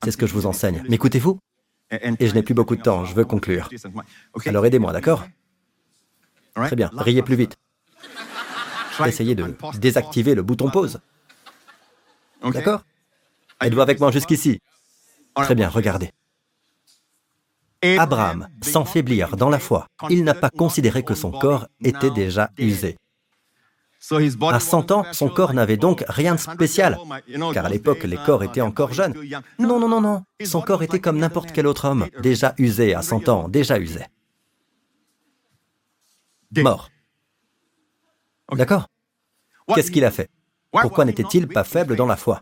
C'est ce que je vous enseigne. M'écoutez-vous? Et je n'ai plus beaucoup de temps, je veux conclure. Alors aidez-moi, d'accord? Très bien, riez plus vite. Essayez de désactiver le bouton pause. D'accord? Êtes-vous avec moi jusqu'ici? Très bien, regardez. Abraham, sans faiblir dans la foi, il n'a pas considéré que son corps était déjà usé. À 100 ans, son corps n'avait donc rien de spécial, car à l'époque, les corps étaient encore jeunes. Non, non, non, non. Son corps était comme n'importe quel autre homme, déjà usé à 100 ans, déjà usé. Mort. D'accord. Qu'est-ce qu'il a fait? Pourquoi n'était-il pas faible dans la foi?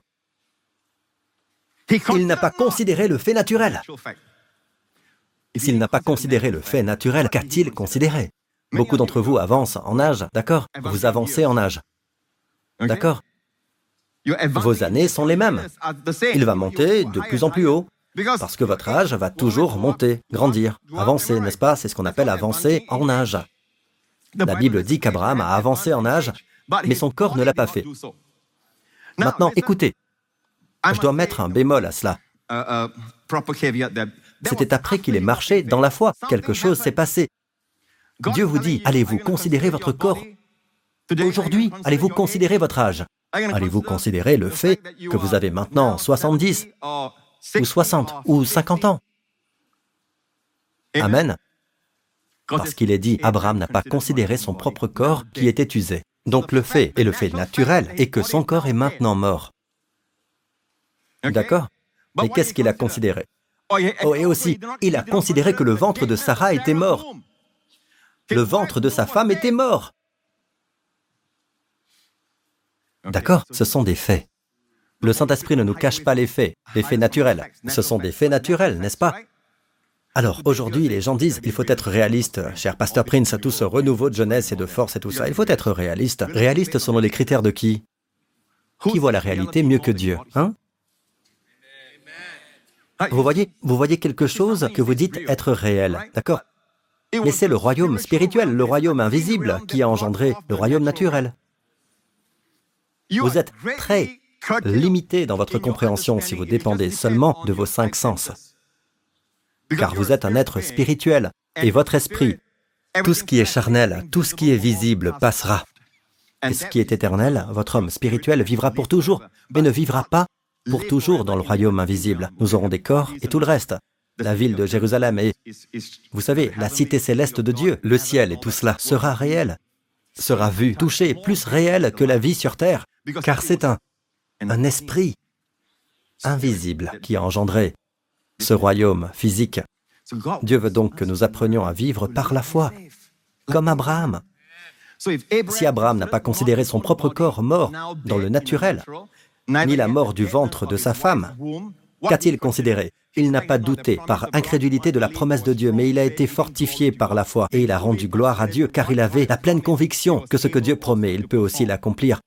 Il n'a pas considéré le fait naturel. S'il n'a pas considéré le fait naturel, qu'a-t-il considéré? Beaucoup d'entre vous avancent en âge, d'accord Vous avancez en âge. D'accord. Vos années sont les mêmes. Il va monter de plus en plus haut, parce que votre âge va toujours monter, grandir, avancer, n'est-ce pas? C'est ce qu'on appelle avancer en âge. La Bible dit qu'Abraham a avancé en âge, mais son corps ne l'a pas fait. Maintenant, écoutez, je dois mettre un bémol à cela. C'était après qu'il ait marché dans la foi. Quelque chose s'est passé. Dieu vous dit, allez-vous considérer votre corps Aujourd'hui, allez-vous considérer votre âge Allez-vous considérer le fait que vous avez maintenant 70 ou 60 ou 50 ans Amen. Parce qu'il est dit, Abraham n'a pas considéré son propre corps qui était usé. Donc le fait est le fait naturel est que son corps est maintenant mort. D'accord? Mais qu'est-ce qu'il a considéré? Oh, et aussi, il a considéré que le ventre de Sarah était mort. Le ventre de sa femme était mort. D'accord Ce sont des faits. Le Saint-Esprit ne nous cache pas les faits, les faits naturels. Ce sont des faits naturels, n'est-ce pas? Alors, aujourd'hui, les gens disent, il faut être réaliste. Cher Pasteur Prince, tout ce renouveau de jeunesse et de force et tout ça, il faut être réaliste. Réaliste selon les critères de qui? Qui voit la réalité mieux que Dieu Hein? Vous voyez, vous voyez quelque chose que vous dites être réel, d'accord? Mais c'est le royaume spirituel, le royaume invisible qui a engendré le royaume naturel. Vous êtes très limité dans votre compréhension si vous dépendez seulement de vos cinq sens. Car vous êtes un être spirituel et votre esprit, tout ce qui est charnel, tout ce qui est visible passera. Et ce qui est éternel, votre homme spirituel vivra pour toujours, mais ne vivra pas pour toujours dans le royaume invisible. Nous aurons des corps et tout le reste. La ville de Jérusalem et, vous savez, la cité céleste de Dieu, le ciel et tout cela sera réel. sera vu, touché, plus réel que la vie sur Terre, car c'est un, un esprit invisible qui a engendré ce royaume physique. Dieu veut donc que nous apprenions à vivre par la foi, comme Abraham. Si Abraham n'a pas considéré son propre corps mort dans le naturel, ni la mort du ventre de sa femme, qu'a-t-il considéré? Il n'a pas douté par incrédulité de la promesse de Dieu, mais il a été fortifié par la foi et il a rendu gloire à Dieu car il avait la pleine conviction que ce que Dieu promet, il peut aussi l'accomplir.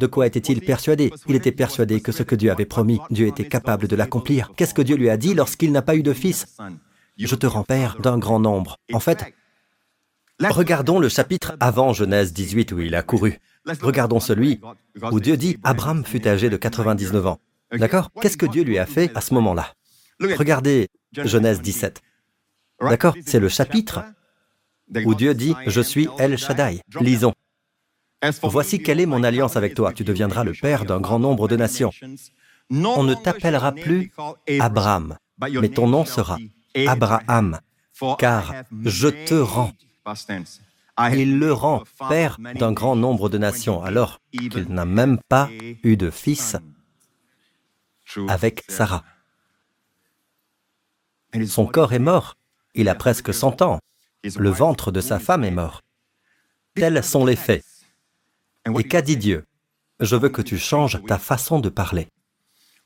De quoi était-il persuadé? Il était persuadé que ce que Dieu avait promis, Dieu était capable de l'accomplir. Qu'est-ce que Dieu lui a dit lorsqu'il n'a pas eu de fils? Je te rends père d'un grand nombre. En fait, regardons le chapitre avant Genèse 18 où il a couru. Regardons celui où Dieu dit Abraham fut âgé de 99 ans. D'accord? Qu'est-ce que Dieu lui a fait à ce moment-là? Regardez Genèse 17. D'accord C'est le chapitre où Dieu dit Je suis El Shaddai. Lisons. Voici quelle est mon alliance avec toi. Tu deviendras le père d'un grand nombre de nations. On ne t'appellera plus Abraham, mais ton nom sera Abraham, car je te rends. Il le rend père d'un grand nombre de nations, alors qu'il n'a même pas eu de fils avec Sarah. Son corps est mort. Il a presque 100 ans. Le ventre de sa femme est mort. Tels sont les faits. Et qu'a dit Dieu? Je veux que tu changes ta façon de parler.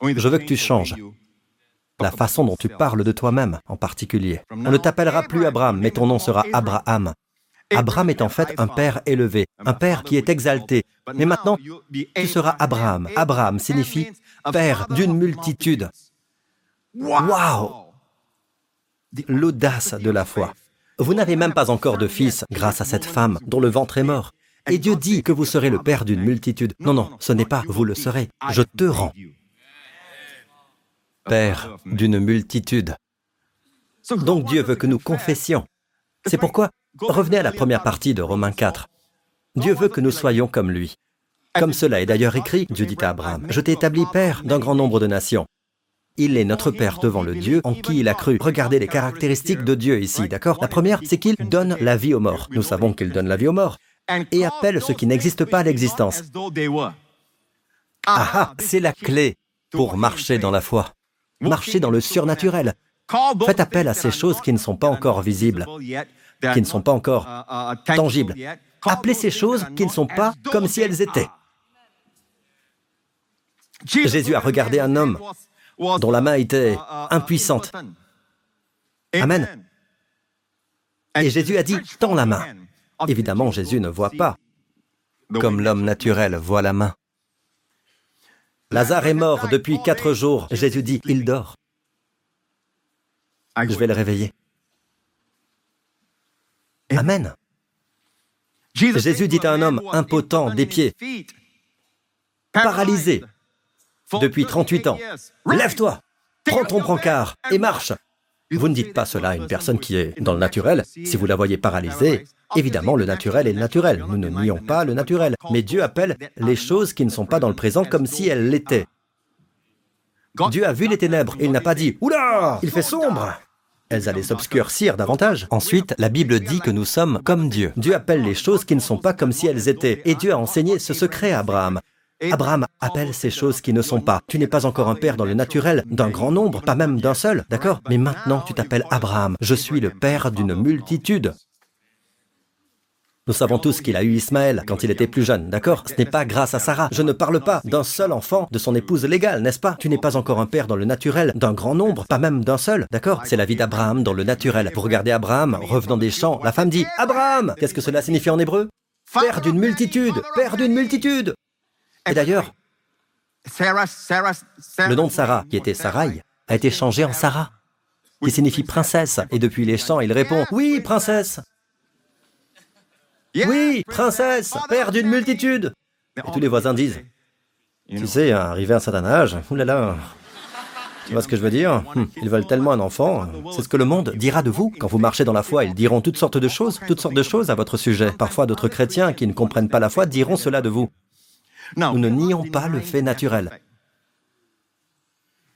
Je veux que tu changes la façon dont tu parles de toi-même en particulier. On ne t'appellera plus Abraham, mais ton nom sera Abraham. Abraham est en fait un père élevé, un père qui est exalté. Mais maintenant, tu seras Abraham. Abraham signifie père d'une multitude. Waouh L'audace de la foi. Vous n'avez même pas encore de fils grâce à cette femme dont le ventre est mort. Et Dieu dit que vous serez le père d'une multitude. Non, non, ce n'est pas vous le serez. Je te rends père d'une multitude. Donc Dieu veut que nous confessions. C'est pourquoi, revenez à la première partie de Romains 4. Dieu veut que nous soyons comme lui. Comme cela est d'ailleurs écrit, Dieu dit à Abraham, Je t'ai établi père d'un grand nombre de nations. Il est notre Père devant le Dieu en qui il a cru. Regardez les caractéristiques de Dieu ici, d'accord? La première, c'est qu'il donne la vie aux morts. Nous savons qu'il donne la vie aux morts et appelle ce qui n'existe pas à l'existence. Ah ah, c'est la clé pour marcher dans la foi, marcher dans le surnaturel. Faites appel à ces choses qui ne sont pas encore visibles, qui ne sont pas encore tangibles. Appelez ces choses qui ne sont pas comme si elles étaient. Jésus a regardé un homme dont la main était impuissante. Amen. Et Jésus a dit, tends la main. Évidemment, Jésus ne voit pas comme l'homme naturel voit la main. Lazare est mort depuis quatre jours. Jésus dit, il dort. Je vais le réveiller. Amen. Jésus dit à un homme impotent des pieds, paralysé depuis 38 ans, lève-toi, prends ton brancard et marche. Vous ne dites pas cela à une personne qui est dans le naturel. Si vous la voyez paralysée, évidemment, le naturel est le naturel. Nous ne nions pas le naturel. Mais Dieu appelle les choses qui ne sont pas dans le présent comme si elles l'étaient. Dieu a vu les ténèbres et il n'a pas dit Oula, il fait sombre elles allaient s'obscurcir davantage. Ensuite, la Bible dit que nous sommes comme Dieu. Dieu appelle les choses qui ne sont pas comme si elles étaient. Et Dieu a enseigné ce secret à Abraham. Abraham appelle ces choses qui ne sont pas. Tu n'es pas encore un père dans le naturel, d'un grand nombre, pas même d'un seul, d'accord Mais maintenant tu t'appelles Abraham. Je suis le père d'une multitude. Nous savons tous qu'il a eu Ismaël quand il était plus jeune, d'accord Ce n'est pas grâce à Sarah. Je ne parle pas d'un seul enfant de son épouse légale, n'est-ce pas Tu n'es pas encore un père dans le naturel d'un grand nombre, pas même d'un seul, d'accord C'est la vie d'Abraham dans le naturel. Vous regardez Abraham, revenant des champs, la femme dit Abraham Qu'est-ce que cela signifie en hébreu? Père d'une multitude, père d'une multitude. Et d'ailleurs, le nom de Sarah, qui était Sarai, a été changé en Sarah, qui signifie princesse. Et depuis les champs, il répond Oui, princesse oui, princesse, père d'une multitude. Et tous les voisins disent, tu sais, arrivé à un certain âge, oulala, tu vois ce que je veux dire? Hum, Ils veulent tellement un enfant. C'est ce que le monde dira de vous. Quand vous marchez dans la foi, ils diront toutes sortes de choses, toutes sortes de choses à votre sujet. Parfois, d'autres chrétiens qui ne comprennent pas la foi diront cela de vous. Nous ne nions pas le fait naturel.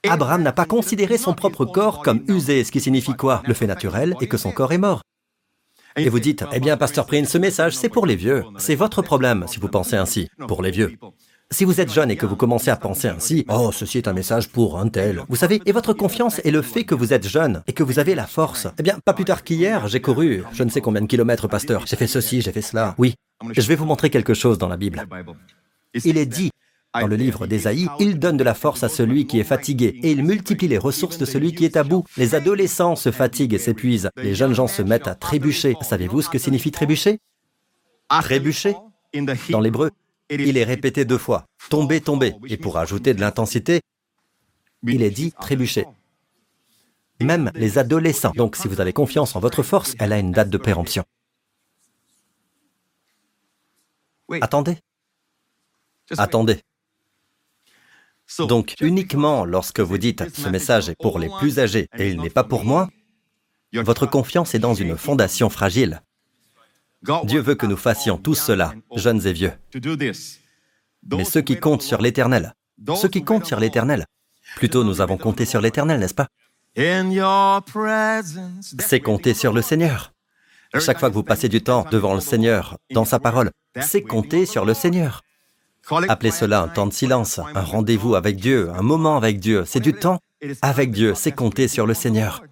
Abraham n'a pas considéré son propre corps comme usé, ce qui signifie quoi? Le fait naturel est que son corps est mort. Et vous dites, eh bien, Pasteur Prince, ce message, c'est pour les vieux. C'est votre problème si vous pensez ainsi, pour les vieux. Si vous êtes jeune et que vous commencez à penser ainsi, oh, ceci est un message pour un tel. Vous savez, et votre confiance est le fait que vous êtes jeune et que vous avez la force. Eh bien, pas plus tard qu'hier, j'ai couru je ne sais combien de kilomètres, pasteur. J'ai fait ceci, j'ai fait cela. Oui, je vais vous montrer quelque chose dans la Bible. Il est dit dans le livre d'Ésaïe, il donne de la force à celui qui est fatigué et il multiplie les ressources de celui qui est à bout. Les adolescents se fatiguent et s'épuisent. Les jeunes gens se mettent à trébucher. Savez-vous ce que signifie trébucher? Trébucher Dans l'hébreu, il est répété deux fois. Tomber, tomber. Et pour ajouter de l'intensité, il est dit trébucher. Même les adolescents. Donc si vous avez confiance en votre force, elle a une date de péremption. Attendez. Attendez. Donc uniquement lorsque vous dites ⁇ ce message est pour les plus âgés et il n'est pas pour moi ⁇ votre confiance est dans une fondation fragile. Dieu veut que nous fassions tout cela, jeunes et vieux. Mais ceux qui comptent sur l'Éternel, ceux qui comptent sur l'Éternel, plutôt nous avons compté sur l'Éternel, n'est-ce pas? C'est compter sur le Seigneur. Chaque fois que vous passez du temps devant le Seigneur, dans sa parole, c'est compter sur le Seigneur. Appelez cela un temps de silence, un rendez-vous avec Dieu, un moment avec Dieu. C'est du temps avec Dieu, c'est compter sur le Seigneur.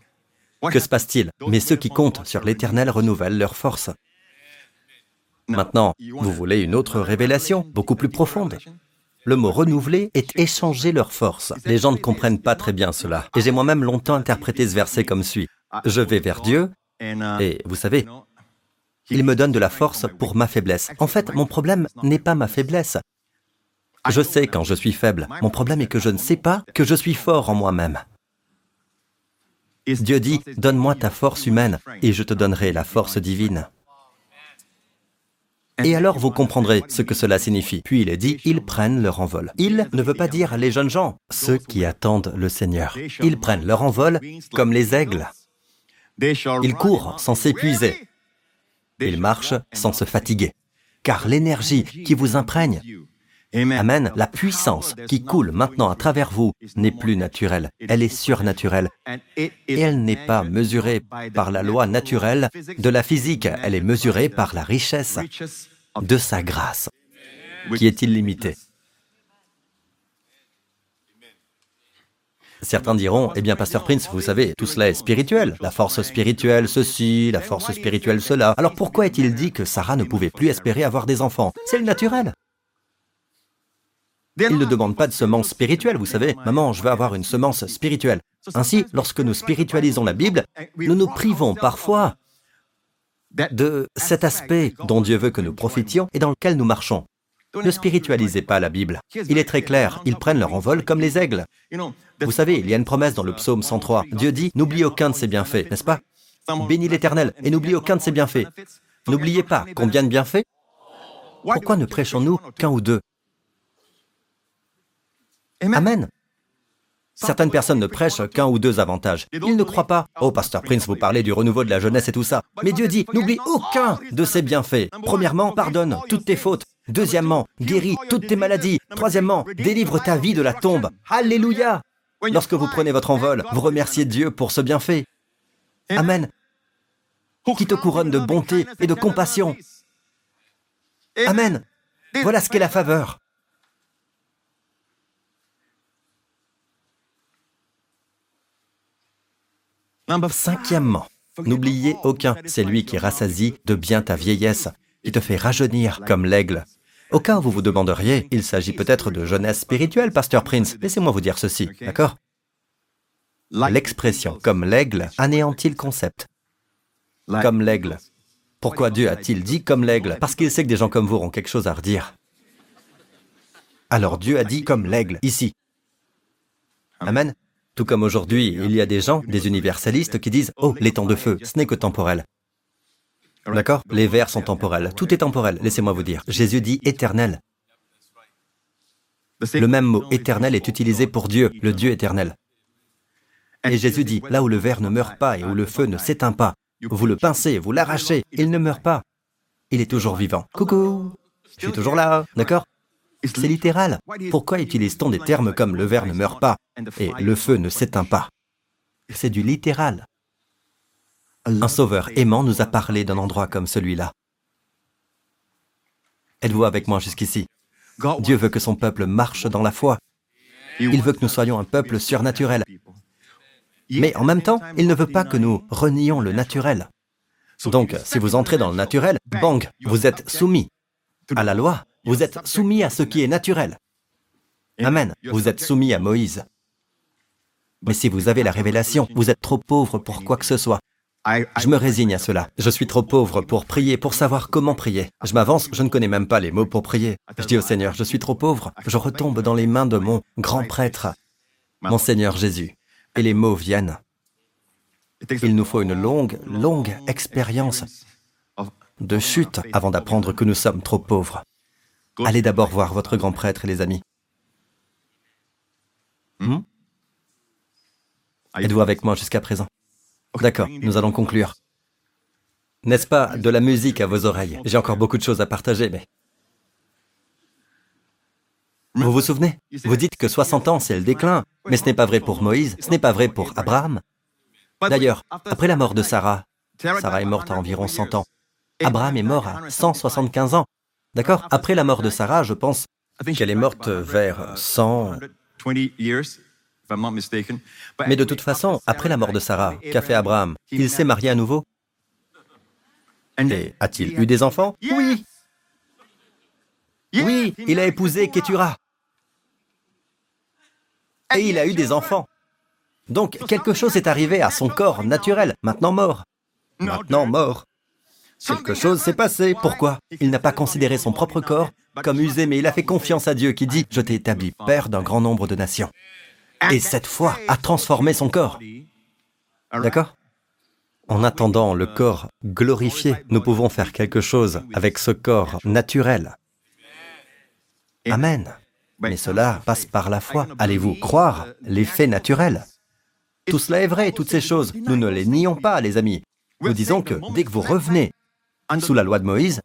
Que se passe-t-il? Mais ceux qui comptent sur l'Éternel renouvellent leur force. Maintenant, vous voulez une autre révélation, beaucoup plus profonde. Le mot renouveler est échanger leur force. Les gens ne comprennent pas très bien cela. Et j'ai moi-même longtemps interprété ce verset comme suit. Je vais vers Dieu, et vous savez, il me donne de la force pour ma faiblesse. En fait, mon problème n'est pas ma faiblesse. Je sais quand je suis faible. Mon problème est que je ne sais pas que je suis fort en moi-même. Dieu dit, donne-moi ta force humaine et je te donnerai la force divine. Et alors vous comprendrez ce que cela signifie. Puis il est dit, ils prennent leur envol. Ils ne veut pas dire les jeunes gens, ceux qui attendent le Seigneur. Ils prennent leur envol comme les aigles. Ils courent sans s'épuiser. Ils marchent sans se fatiguer. Car l'énergie qui vous imprègne, Amen, la puissance qui coule maintenant à travers vous n'est plus naturelle, elle est surnaturelle. Et elle n'est pas mesurée par la loi naturelle de la physique, elle est mesurée par la richesse de sa grâce, qui est illimitée. Certains diront, eh bien, Pasteur Prince, vous savez, tout cela est spirituel. La force spirituelle, ceci, la force spirituelle, cela. Alors pourquoi est-il dit que Sarah ne pouvait plus espérer avoir des enfants? C'est le naturel. Il ne demande pas de semence spirituelle, vous savez. Maman, je veux avoir une semence spirituelle. Ainsi, lorsque nous spiritualisons la Bible, nous nous privons parfois de cet aspect dont Dieu veut que nous profitions et dans lequel nous marchons. Ne spiritualisez pas la Bible. Il est très clair, ils prennent leur envol comme les aigles. Vous savez, il y a une promesse dans le psaume 103. Dieu dit, n'oublie aucun de ses bienfaits, n'est-ce pas? Bénis l'Éternel et n'oublie aucun de ses bienfaits. N'oubliez pas, combien de bienfaits Pourquoi ne prêchons-nous qu'un ou deux? Amen. Certaines personnes ne prêchent qu'un ou deux avantages. Ils ne croient pas. Oh, Pasteur Prince, vous parlez du renouveau de la jeunesse et tout ça. Mais Dieu dit, n'oublie aucun de ses bienfaits. Premièrement, pardonne toutes tes fautes. Deuxièmement, guéris toutes tes maladies. Troisièmement, délivre ta vie de la tombe. Alléluia. Lorsque vous prenez votre envol, vous remerciez Dieu pour ce bienfait. Amen. Qui te couronne de bonté et de compassion. Amen. Voilà ce qu'est la faveur. Cinquièmement, n'oubliez aucun, c'est lui qui rassasie de bien ta vieillesse, qui te fait rajeunir comme l'aigle. Au cas où vous vous demanderiez, il s'agit peut-être de jeunesse spirituelle, Pasteur Prince. Laissez-moi vous dire ceci, d'accord? L'expression comme l'aigle anéantit le concept. Comme l'aigle. Pourquoi Dieu a-t-il dit comme l'aigle Parce qu'il sait que des gens comme vous auront quelque chose à redire. Alors Dieu a dit comme l'aigle, ici. Amen. Tout comme aujourd'hui, il y a des gens, des universalistes, qui disent ⁇ Oh, les temps de feu, ce n'est que temporel ⁇ D'accord? Les vers sont temporels. Tout est temporel, laissez-moi vous dire. Jésus dit éternel. Le même mot éternel est utilisé pour Dieu, le Dieu éternel. Et Jésus dit, là où le verre ne meurt pas et où le feu ne s'éteint pas, vous le pincez, vous l'arrachez, il ne meurt pas. Il est toujours vivant. Coucou Je suis toujours là, d'accord? C'est littéral. Pourquoi utilise-t-on des termes comme le verre ne meurt pas et le feu ne s'éteint pas? C'est du littéral. Un sauveur aimant nous a parlé d'un endroit comme celui-là. Êtes-vous avec moi jusqu'ici? Dieu veut que son peuple marche dans la foi. Il veut que nous soyons un peuple surnaturel. Mais en même temps, il ne veut pas que nous renions le naturel. Donc, si vous entrez dans le naturel, bang, vous êtes soumis à la loi, vous êtes soumis à ce qui est naturel. Amen, vous êtes soumis à Moïse. Mais si vous avez la révélation, vous êtes trop pauvre pour quoi que ce soit. Je me résigne à cela. Je suis trop pauvre pour prier, pour savoir comment prier. Je m'avance, je ne connais même pas les mots pour prier. Je dis au Seigneur, je suis trop pauvre. Je retombe dans les mains de mon grand prêtre, mon Seigneur Jésus. Et les mots viennent. Il nous faut une longue, longue expérience de chute avant d'apprendre que nous sommes trop pauvres. Allez d'abord voir votre grand prêtre, les amis. Hmm? Êtes-vous avec moi jusqu'à présent? D'accord, nous allons conclure. N'est-ce pas de la musique à vos oreilles? J'ai encore beaucoup de choses à partager, mais... Vous vous souvenez? Vous dites que 60 ans, c'est le déclin, mais ce n'est pas vrai pour Moïse, ce n'est pas vrai pour Abraham. D'ailleurs, après la mort de Sarah, Sarah est morte à environ 100 ans. Abraham est mort à 175 ans. D'accord Après la mort de Sarah, je pense qu'elle est morte vers 100... Mais de toute façon, après la mort de Sarah, qu'a fait Abraham? Il s'est marié à nouveau? Et a-t-il eu des enfants? Oui Oui, il a épousé Ketura. Et il a eu des enfants. Donc quelque chose est arrivé à son corps naturel, maintenant mort. Maintenant mort. Quelque chose s'est passé. Pourquoi? Il n'a pas considéré son propre corps comme usé, mais il a fait confiance à Dieu qui dit, je t'ai établi père d'un grand nombre de nations et cette foi a transformé son corps. D'accord? En attendant le corps glorifié, nous pouvons faire quelque chose avec ce corps naturel. Amen. Mais cela passe par la foi. Allez-vous croire les faits naturels? Tout cela est vrai, toutes ces choses. Nous ne les nions pas, les amis. Nous disons que dès que vous revenez sous la loi de Moïse,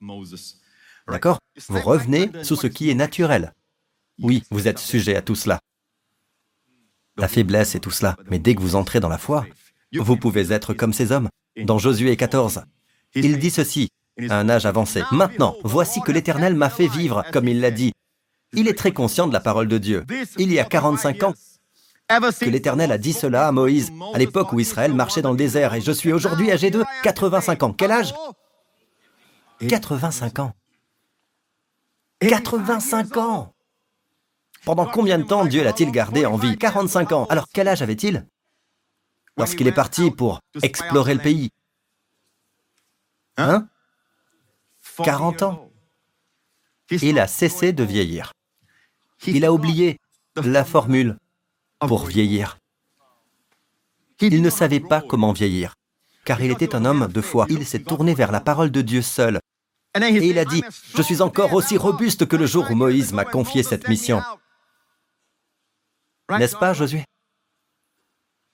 d'accord? Vous revenez sous ce qui est naturel. Oui, vous êtes sujet à tout cela la faiblesse et tout cela. Mais dès que vous entrez dans la foi, vous pouvez être comme ces hommes. Dans Josué 14, il dit ceci, à un âge avancé. Maintenant, voici que l'Éternel m'a fait vivre, comme il l'a dit. Il est très conscient de la parole de Dieu. Il y a 45 ans que l'Éternel a dit cela à Moïse, à l'époque où Israël marchait dans le désert, et je suis aujourd'hui âgé de 85 ans. Quel âge? 85 ans. 85 ans pendant combien de temps Dieu l'a-t-il gardé en vie 45 ans. Alors quel âge avait-il Lorsqu'il est parti pour explorer le pays. Hein 40 ans. Il a cessé de vieillir. Il a oublié la formule pour vieillir. Il ne savait pas comment vieillir, car il était un homme de foi. Il s'est tourné vers la parole de Dieu seul. Et il a dit, je suis encore aussi robuste que le jour où Moïse m'a confié cette mission. N'est-ce pas, Josué?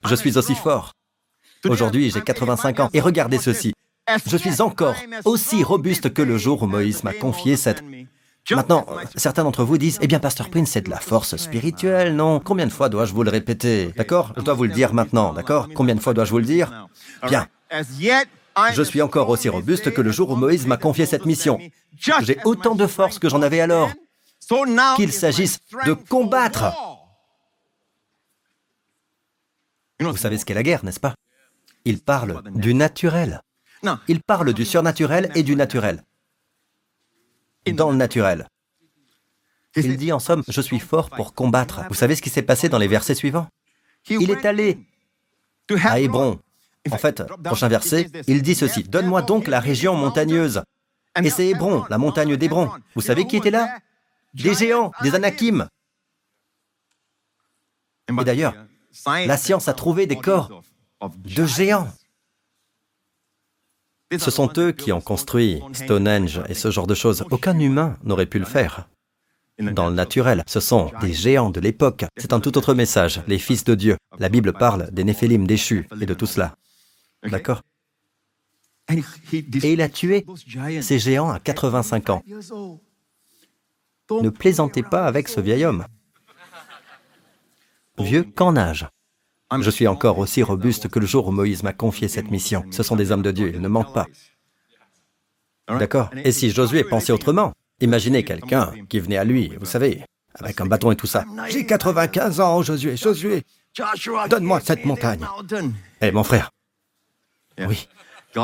Je suis aussi fort. Aujourd'hui, j'ai 85 ans. Et regardez ceci. Je suis encore aussi robuste que le jour où Moïse m'a confié cette... Maintenant, certains d'entre vous disent, eh bien, Pasteur Prince, c'est de la force spirituelle, non? Combien de fois dois-je vous le répéter? D'accord? Je dois vous le dire maintenant, d'accord? Combien de fois dois-je vous le dire? Bien. Je suis encore aussi robuste que le jour où Moïse m'a confié cette mission. J'ai autant de force que j'en avais alors. Qu'il s'agisse de combattre Vous savez ce qu'est la guerre, n'est-ce pas? Il parle du naturel. Il parle du surnaturel et du naturel. Dans le naturel. Il dit en somme, je suis fort pour combattre. Vous savez ce qui s'est passé dans les versets suivants? Il est allé à Hébron. En fait, prochain verset, il dit ceci, Donne-moi donc la région montagneuse. Et c'est Hébron, la montagne d'Hébron. Vous savez qui était là? Des géants, des anakim. Et d'ailleurs, la science a trouvé des corps de géants. Ce sont eux qui ont construit Stonehenge et ce genre de choses. Aucun humain n'aurait pu le faire. Dans le naturel, ce sont des géants de l'époque. C'est un tout autre message, les fils de Dieu. La Bible parle des Néphélim déchus et de tout cela. D'accord Et il a tué ces géants à 85 ans. Ne plaisantez pas avec ce vieil homme vieux qu'en âge. Je suis encore aussi robuste que le jour où Moïse m'a confié cette mission. Ce sont des hommes de Dieu, ils ne mentent pas. D'accord Et si Josué pensait autrement? Imaginez quelqu'un qui venait à lui, vous savez, avec un bâton et tout ça. J'ai 95 ans, Josué, Josué, donne-moi cette montagne. Eh, mon frère. Oui.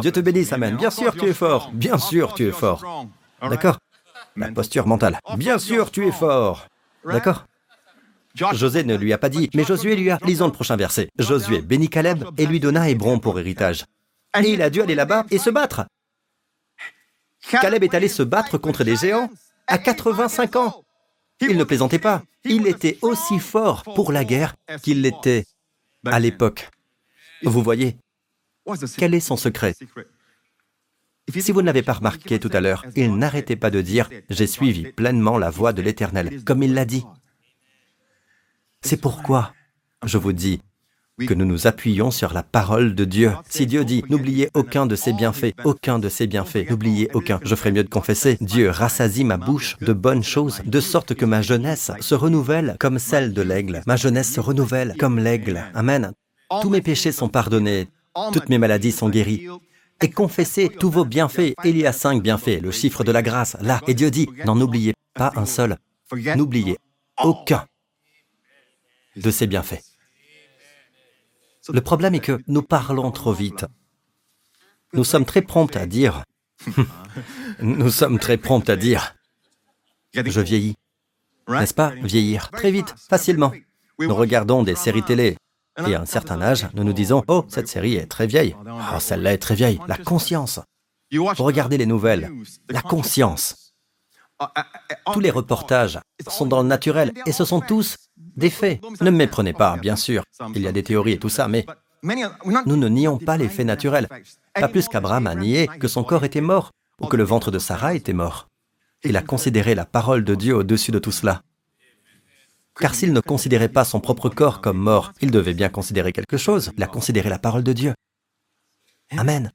Dieu te bénisse, Amen. Bien sûr, tu es fort. Bien sûr, tu es fort. D'accord La posture mentale. Bien sûr, tu es fort. D'accord José ne lui a pas dit, mais Josué lui a. Lisons le prochain verset. Josué bénit Caleb et lui donna Hébron pour héritage. Et il a dû aller là-bas et se battre. Caleb est allé se battre contre des géants à 85 ans. Il ne plaisantait pas. Il était aussi fort pour la guerre qu'il l'était à l'époque. Vous voyez, quel est son secret? Si vous ne l'avez pas remarqué tout à l'heure, il n'arrêtait pas de dire ⁇ J'ai suivi pleinement la voie de l'Éternel ⁇ comme il l'a dit. C'est pourquoi je vous dis que nous nous appuyons sur la parole de Dieu. Si Dieu dit, n'oubliez aucun de ses bienfaits, aucun de ses bienfaits, n'oubliez aucun, je ferai mieux de confesser, Dieu rassasie ma bouche de bonnes choses, de sorte que ma jeunesse se renouvelle comme celle de l'aigle. Ma jeunesse se renouvelle comme l'aigle. Amen. Tous mes péchés sont pardonnés, toutes mes maladies sont guéries. Et confessez tous vos bienfaits. Il y a cinq bienfaits, le chiffre de la grâce, là. Et Dieu dit, n'en oubliez pas un seul. N'oubliez aucun de ses bienfaits. Le problème est que nous parlons trop vite. Nous sommes très prompts à dire, nous sommes très prompts à dire, je vieillis. N'est-ce pas Vieillir? Très vite, facilement. Nous regardons des séries télé. Et à un certain âge, nous nous disons, oh, cette série est très vieille. Oh, celle-là est très vieille. La conscience. Regardez les nouvelles. La conscience. Tous les reportages sont dans le naturel et ce sont tous des faits. Ne me méprenez pas, bien sûr, il y a des théories et tout ça, mais nous ne nions pas les faits naturels. Pas plus qu'Abraham a nié que son corps était mort ou que le ventre de Sarah était mort. Il a considéré la parole de Dieu au-dessus de tout cela. Car s'il ne considérait pas son propre corps comme mort, il devait bien considérer quelque chose. Il a considéré la parole de Dieu. Amen.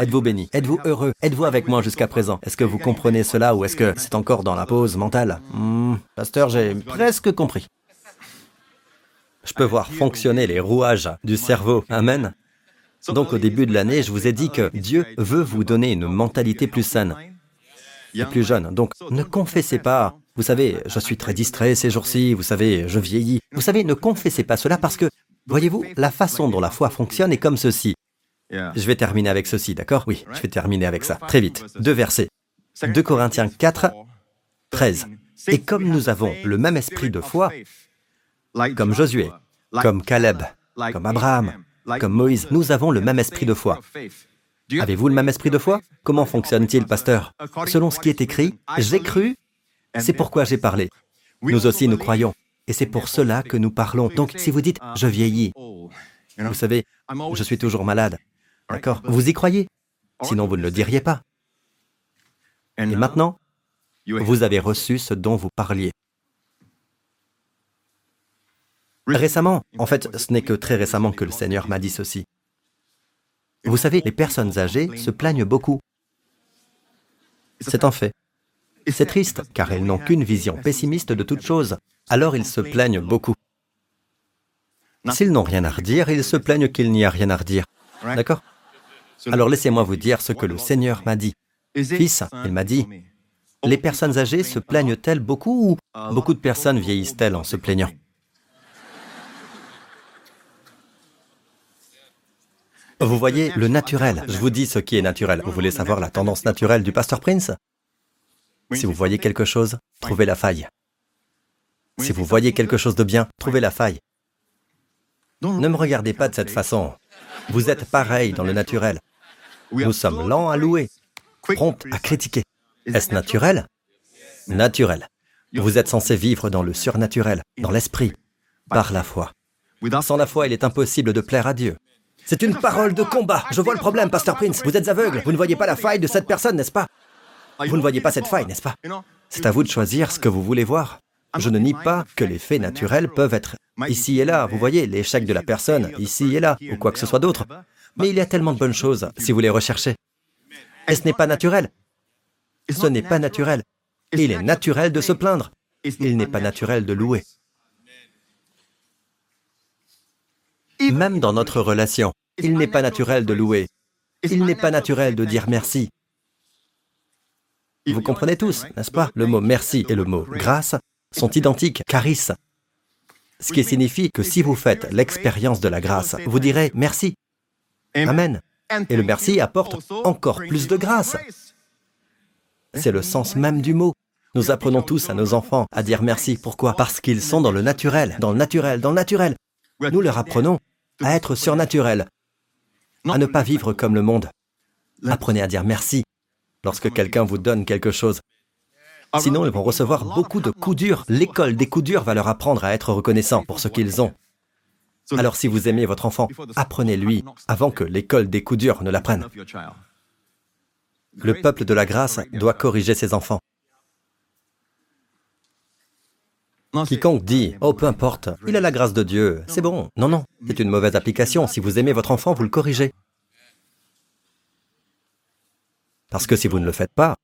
Êtes-vous béni? Êtes-vous heureux? Êtes-vous avec moi jusqu'à présent? Est-ce que vous comprenez cela ou est-ce que c'est encore dans la pause mentale? Hmm, Pasteur, j'ai presque compris. Je peux voir fonctionner les rouages du cerveau. Amen. Donc au début de l'année, je vous ai dit que Dieu veut vous donner une mentalité plus saine et plus jeune. Donc ne confessez pas, vous savez, je suis très distrait ces jours-ci, vous savez, je vieillis. Vous savez, ne confessez pas cela parce que, voyez-vous, la façon dont la foi fonctionne est comme ceci. Je vais terminer avec ceci, d'accord? Oui, je vais terminer avec ça. Très vite. Deux versets. 2 Corinthiens 4, 13. Et comme nous avons le même esprit de foi, comme Josué, comme Caleb, comme Abraham, comme Moïse, nous avons le même esprit de foi. Avez-vous le même esprit de foi? Comment fonctionne-t-il, pasteur? Selon ce qui est écrit, j'ai cru, c'est pourquoi j'ai parlé. Nous aussi, nous croyons. Et c'est pour cela que nous parlons. Donc, si vous dites, je vieillis, vous savez, je suis toujours malade, D'accord Vous y croyez? Sinon, vous ne le diriez pas. Et maintenant, vous avez reçu ce dont vous parliez. Récemment, en fait, ce n'est que très récemment que le Seigneur m'a dit ceci. Vous savez, les personnes âgées se plaignent beaucoup. C'est un fait. C'est triste, car elles n'ont qu'une vision pessimiste de toute chose. Alors ils se plaignent beaucoup. S'ils n'ont rien à redire, ils se plaignent qu'il n'y a rien à redire. D'accord? Alors laissez-moi vous dire ce que le Seigneur m'a dit. Fils, il m'a dit, les personnes âgées se plaignent-elles beaucoup ou beaucoup de personnes vieillissent-elles en se plaignant? Vous voyez, le naturel, je vous dis ce qui est naturel. Vous voulez savoir la tendance naturelle du pasteur Prince? Si vous voyez quelque chose, trouvez la faille. Si vous voyez quelque chose de bien, trouvez la faille. Ne me regardez pas de cette façon. Vous êtes pareil dans le naturel. Nous sommes lents à louer, prompts à critiquer. Est-ce naturel? Naturel. Vous êtes censé vivre dans le surnaturel, dans l'esprit, par la foi. Sans la foi, il est impossible de plaire à Dieu. C'est une parole de combat. Je vois le problème, Pasteur Prince. Vous êtes aveugle. Vous ne voyez pas la faille de cette personne, n'est-ce pas? Vous ne voyez pas cette faille, n'est-ce pas C'est à vous de choisir ce que vous voulez voir. Je ne nie pas que les faits naturels peuvent être ici et là. Vous voyez l'échec de la personne, ici et là, ou quoi que ce soit d'autre. Mais il y a tellement de bonnes choses si vous les recherchez. Et ce n'est pas naturel. Ce n'est pas naturel. Il est naturel de se plaindre. Il n'est pas naturel de louer. Même dans notre relation, il n'est pas naturel de louer. Il n'est pas naturel de dire merci. Vous comprenez tous, n'est-ce pas? Le mot merci et le mot grâce sont identiques, charis. Ce qui signifie que si vous faites l'expérience de la grâce, vous direz merci. Amen. Et le merci apporte encore plus de grâce. C'est le sens même du mot. Nous apprenons tous à nos enfants à dire merci. Pourquoi? Parce qu'ils sont dans le naturel, dans le naturel, dans le naturel. Nous leur apprenons à être surnaturels, à ne pas vivre comme le monde. Apprenez à dire merci lorsque quelqu'un vous donne quelque chose. Sinon, ils vont recevoir beaucoup de coups durs. L'école des coups durs va leur apprendre à être reconnaissants pour ce qu'ils ont. Alors si vous aimez votre enfant, apprenez-lui avant que l'école des coups durs ne l'apprenne. Le peuple de la grâce doit corriger ses enfants. Quiconque dit ⁇ Oh, peu importe, il a la grâce de Dieu, c'est bon ⁇ Non, non, c'est une mauvaise application. Si vous aimez votre enfant, vous le corrigez. Parce que si vous ne le faites pas,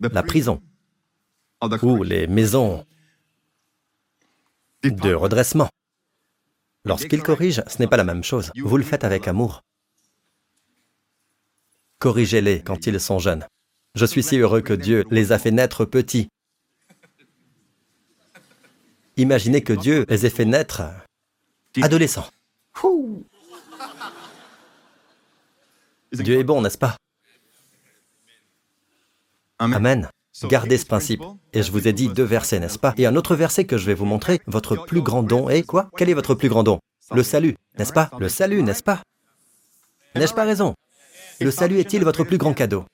la prison ou les maisons de redressement, lorsqu'il corrige, ce n'est pas la même chose. Vous le faites avec amour. Corrigez-les quand ils sont jeunes. Je suis si heureux que Dieu les a fait naître petits Imaginez que Dieu les ait fait naître adolescents. Dieu est bon, n'est-ce pas? Amen. Gardez ce principe. Et je vous ai dit deux versets, n'est-ce pas? Et un autre verset que je vais vous montrer, votre plus grand don est quoi? Quel est votre plus grand don? Le salut, n'est-ce pas? Le salut, n'est-ce pas? N'ai-je pas raison? Le salut est-il votre plus grand cadeau?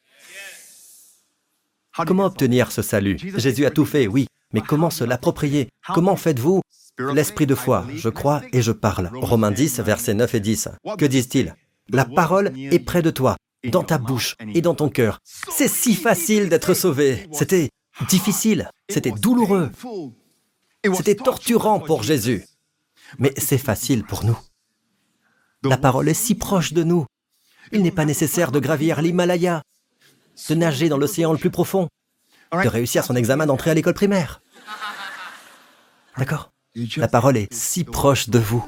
Comment obtenir ce salut? Jésus a tout fait, oui, mais comment se l'approprier? Comment faites-vous? L'esprit de foi, je crois et je parle. Romains 10, versets 9 et 10. Que disent-ils? La parole est près de toi, dans ta bouche et dans ton cœur. C'est si facile d'être sauvé. C'était difficile, c'était douloureux, c'était torturant pour Jésus. Mais c'est facile pour nous. La parole est si proche de nous. Il n'est pas nécessaire de gravir l'Himalaya, de nager dans l'océan le plus profond, de réussir son examen d'entrée à l'école primaire. D'accord? La parole est si proche de vous.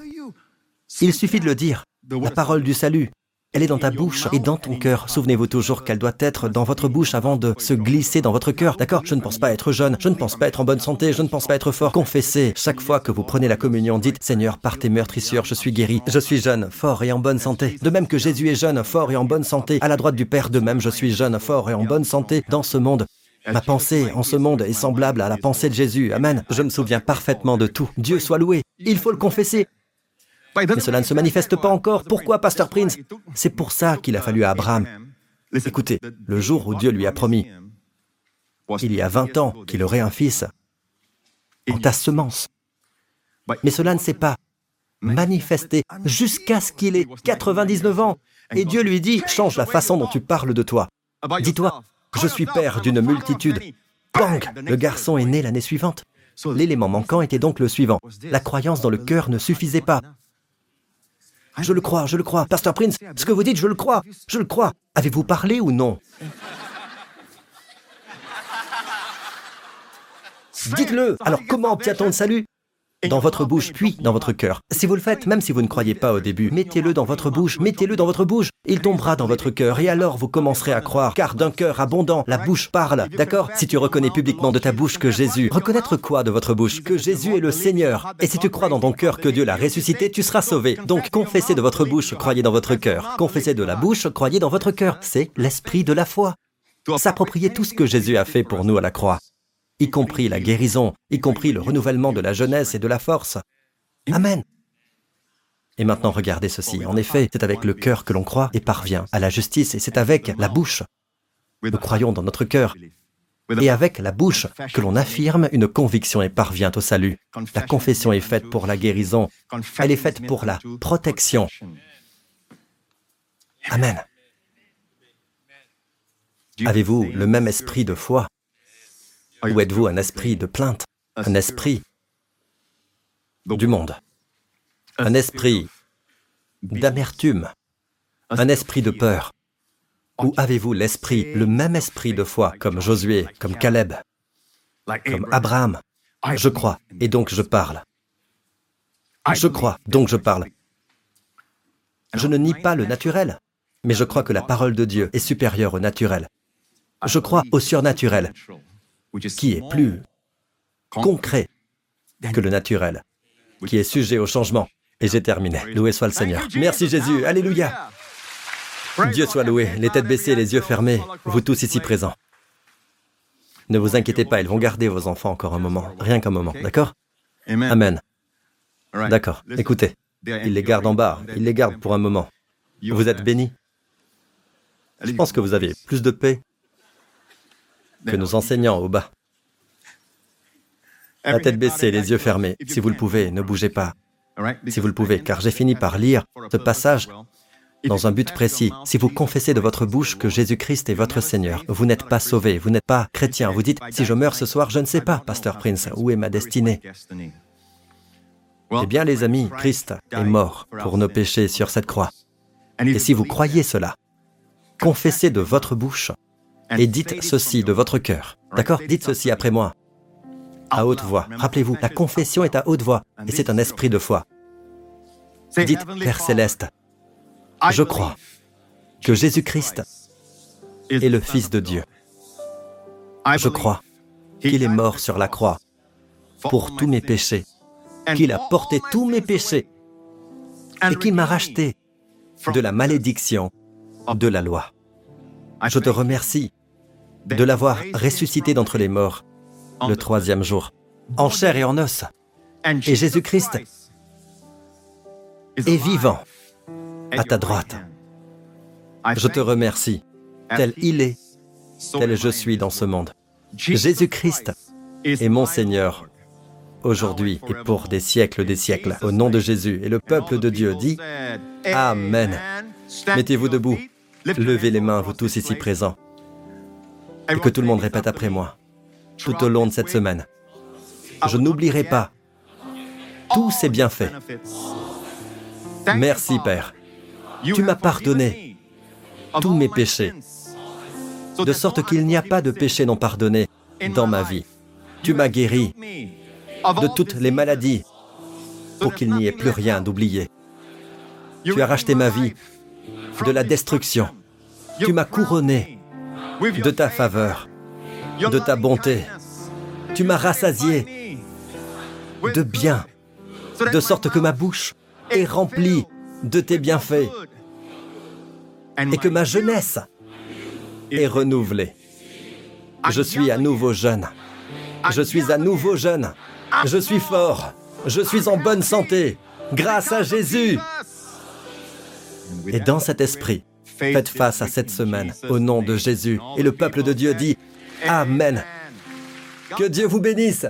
Il suffit de le dire. La parole du salut, elle est dans ta bouche et dans ton cœur. Souvenez-vous toujours qu'elle doit être dans votre bouche avant de se glisser dans votre cœur. D'accord? Je ne pense pas être jeune, je ne pense pas être en bonne santé, je ne pense pas être fort. Confessez. Chaque fois que vous prenez la communion, dites Seigneur, par tes meurtrissures, je suis guéri. Je suis jeune, fort et en bonne santé. De même que Jésus est jeune, fort et en bonne santé. À la droite du Père, de même je suis jeune, fort et en bonne santé dans ce monde. Ma pensée en ce monde est semblable à la pensée de Jésus. Amen. Je me souviens parfaitement de tout. Dieu soit loué. Il faut le confesser. Mais cela ne se manifeste pas encore. Pourquoi, Pasteur Prince? C'est pour ça qu'il a fallu à Abraham. Écoutez, le jour où Dieu lui a promis, il y a 20 ans, qu'il aurait un fils, en ta semence. Mais cela ne s'est pas manifesté jusqu'à ce qu'il ait 99 ans. Et Dieu lui dit, change la façon dont tu parles de toi. Dis-toi, je suis père d'une multitude. Bang Le garçon est né l'année suivante. L'élément manquant était donc le suivant. La croyance dans le cœur ne suffisait pas. Je le crois, je le crois. Pasteur Prince, ce que vous dites, je le crois. Je le crois. Avez-vous parlé ou non? Dites-le. Alors comment obtient-on le salut? Dans votre bouche, puis dans votre cœur. Si vous le faites, même si vous ne croyez pas au début, mettez-le dans votre bouche, mettez-le dans votre bouche. Il tombera dans votre cœur et alors vous commencerez à croire, car d'un cœur abondant, la bouche parle. D'accord? Si tu reconnais publiquement de ta bouche que Jésus, reconnaître quoi de votre bouche? Que Jésus est le Seigneur. Et si tu crois dans ton cœur que Dieu l'a ressuscité, tu seras sauvé. Donc confessez de votre bouche, croyez dans votre cœur. Confessez de la bouche, croyez dans votre cœur. C'est l'esprit de la foi. S'approprier tout ce que Jésus a fait pour nous à la croix y compris la guérison, y compris le renouvellement de la jeunesse et de la force. Amen. Et maintenant regardez ceci. En effet, c'est avec le cœur que l'on croit et parvient à la justice, et c'est avec la bouche. Nous croyons dans notre cœur. Et avec la bouche que l'on affirme une conviction et parvient au salut. La confession est faite pour la guérison. Elle est faite pour la protection. Amen. Avez-vous le même esprit de foi? Ou êtes-vous un esprit de plainte, un esprit du monde, un esprit d'amertume, un esprit de peur. Ou avez-vous l'esprit, le même esprit de foi, comme Josué, comme Caleb, comme Abraham. Je crois, et donc je parle. Je crois, donc je parle. Je ne nie pas le naturel, mais je crois que la parole de Dieu est supérieure au naturel. Je crois au surnaturel, qui est plus concret que le naturel, qui est sujet au changement. Et j'ai terminé. Loué soit le Seigneur. Merci Jésus. Alléluia. Dieu soit loué. Les têtes baissées, les yeux fermés, vous tous ici présents. Ne vous inquiétez pas, ils vont garder vos enfants encore un moment, rien qu'un moment, d'accord Amen. D'accord, écoutez, ils les gardent en bas, ils les gardent pour un moment. Vous êtes bénis. Je pense que vous avez plus de paix que nos enseignants au bas. La tête baissée, les yeux fermés. Si vous le pouvez, ne bougez pas. Si vous le pouvez, car j'ai fini par lire ce passage dans un but précis. Si vous confessez de votre bouche que Jésus-Christ est votre Seigneur, vous n'êtes pas sauvé, vous n'êtes pas chrétien. Vous dites, si je meurs ce soir, je ne sais pas, Pasteur Prince, où est ma destinée Eh bien, les amis, Christ est mort pour nos péchés sur cette croix. Et si vous croyez cela, confessez de votre bouche et dites ceci de votre cœur. D'accord? Dites ceci après moi. À haute voix. Rappelez-vous, la confession est à haute voix et c'est un esprit de foi. Dites, Père céleste, je crois que Jésus-Christ est le Fils de Dieu. Je crois qu'il est mort sur la croix pour tous mes péchés, qu'il a porté tous mes péchés et qu'il m'a racheté de la malédiction de la loi. Je te remercie de l'avoir ressuscité d'entre les morts le troisième jour, en chair et en os. Et Jésus-Christ est vivant à ta droite. Je te remercie, tel il est, tel je suis dans ce monde. Jésus-Christ est mon Seigneur aujourd'hui et pour des siècles des siècles. Au nom de Jésus et le peuple de Dieu dit Amen. Mettez-vous debout, levez les mains, vous tous ici présents, et que tout le monde répète après moi, tout au long de cette semaine. Je n'oublierai pas tous ces bienfaits. Merci Père. Tu m'as pardonné tous mes péchés, de sorte qu'il n'y a pas de péché non pardonné dans ma vie. Tu m'as guéri de toutes les maladies pour qu'il n'y ait plus rien d'oublié. Tu as racheté ma vie de la destruction. Tu m'as couronné de ta faveur, de ta bonté. Tu m'as rassasié de bien, de sorte que ma bouche est remplie de tes bienfaits et que ma jeunesse est renouvelée. Je suis à nouveau jeune. Je suis à nouveau jeune. Je suis fort. Je suis en bonne santé. Grâce à Jésus. Et dans cet esprit, faites face à cette semaine au nom de Jésus. Et le peuple de Dieu dit Amen. Que Dieu vous bénisse.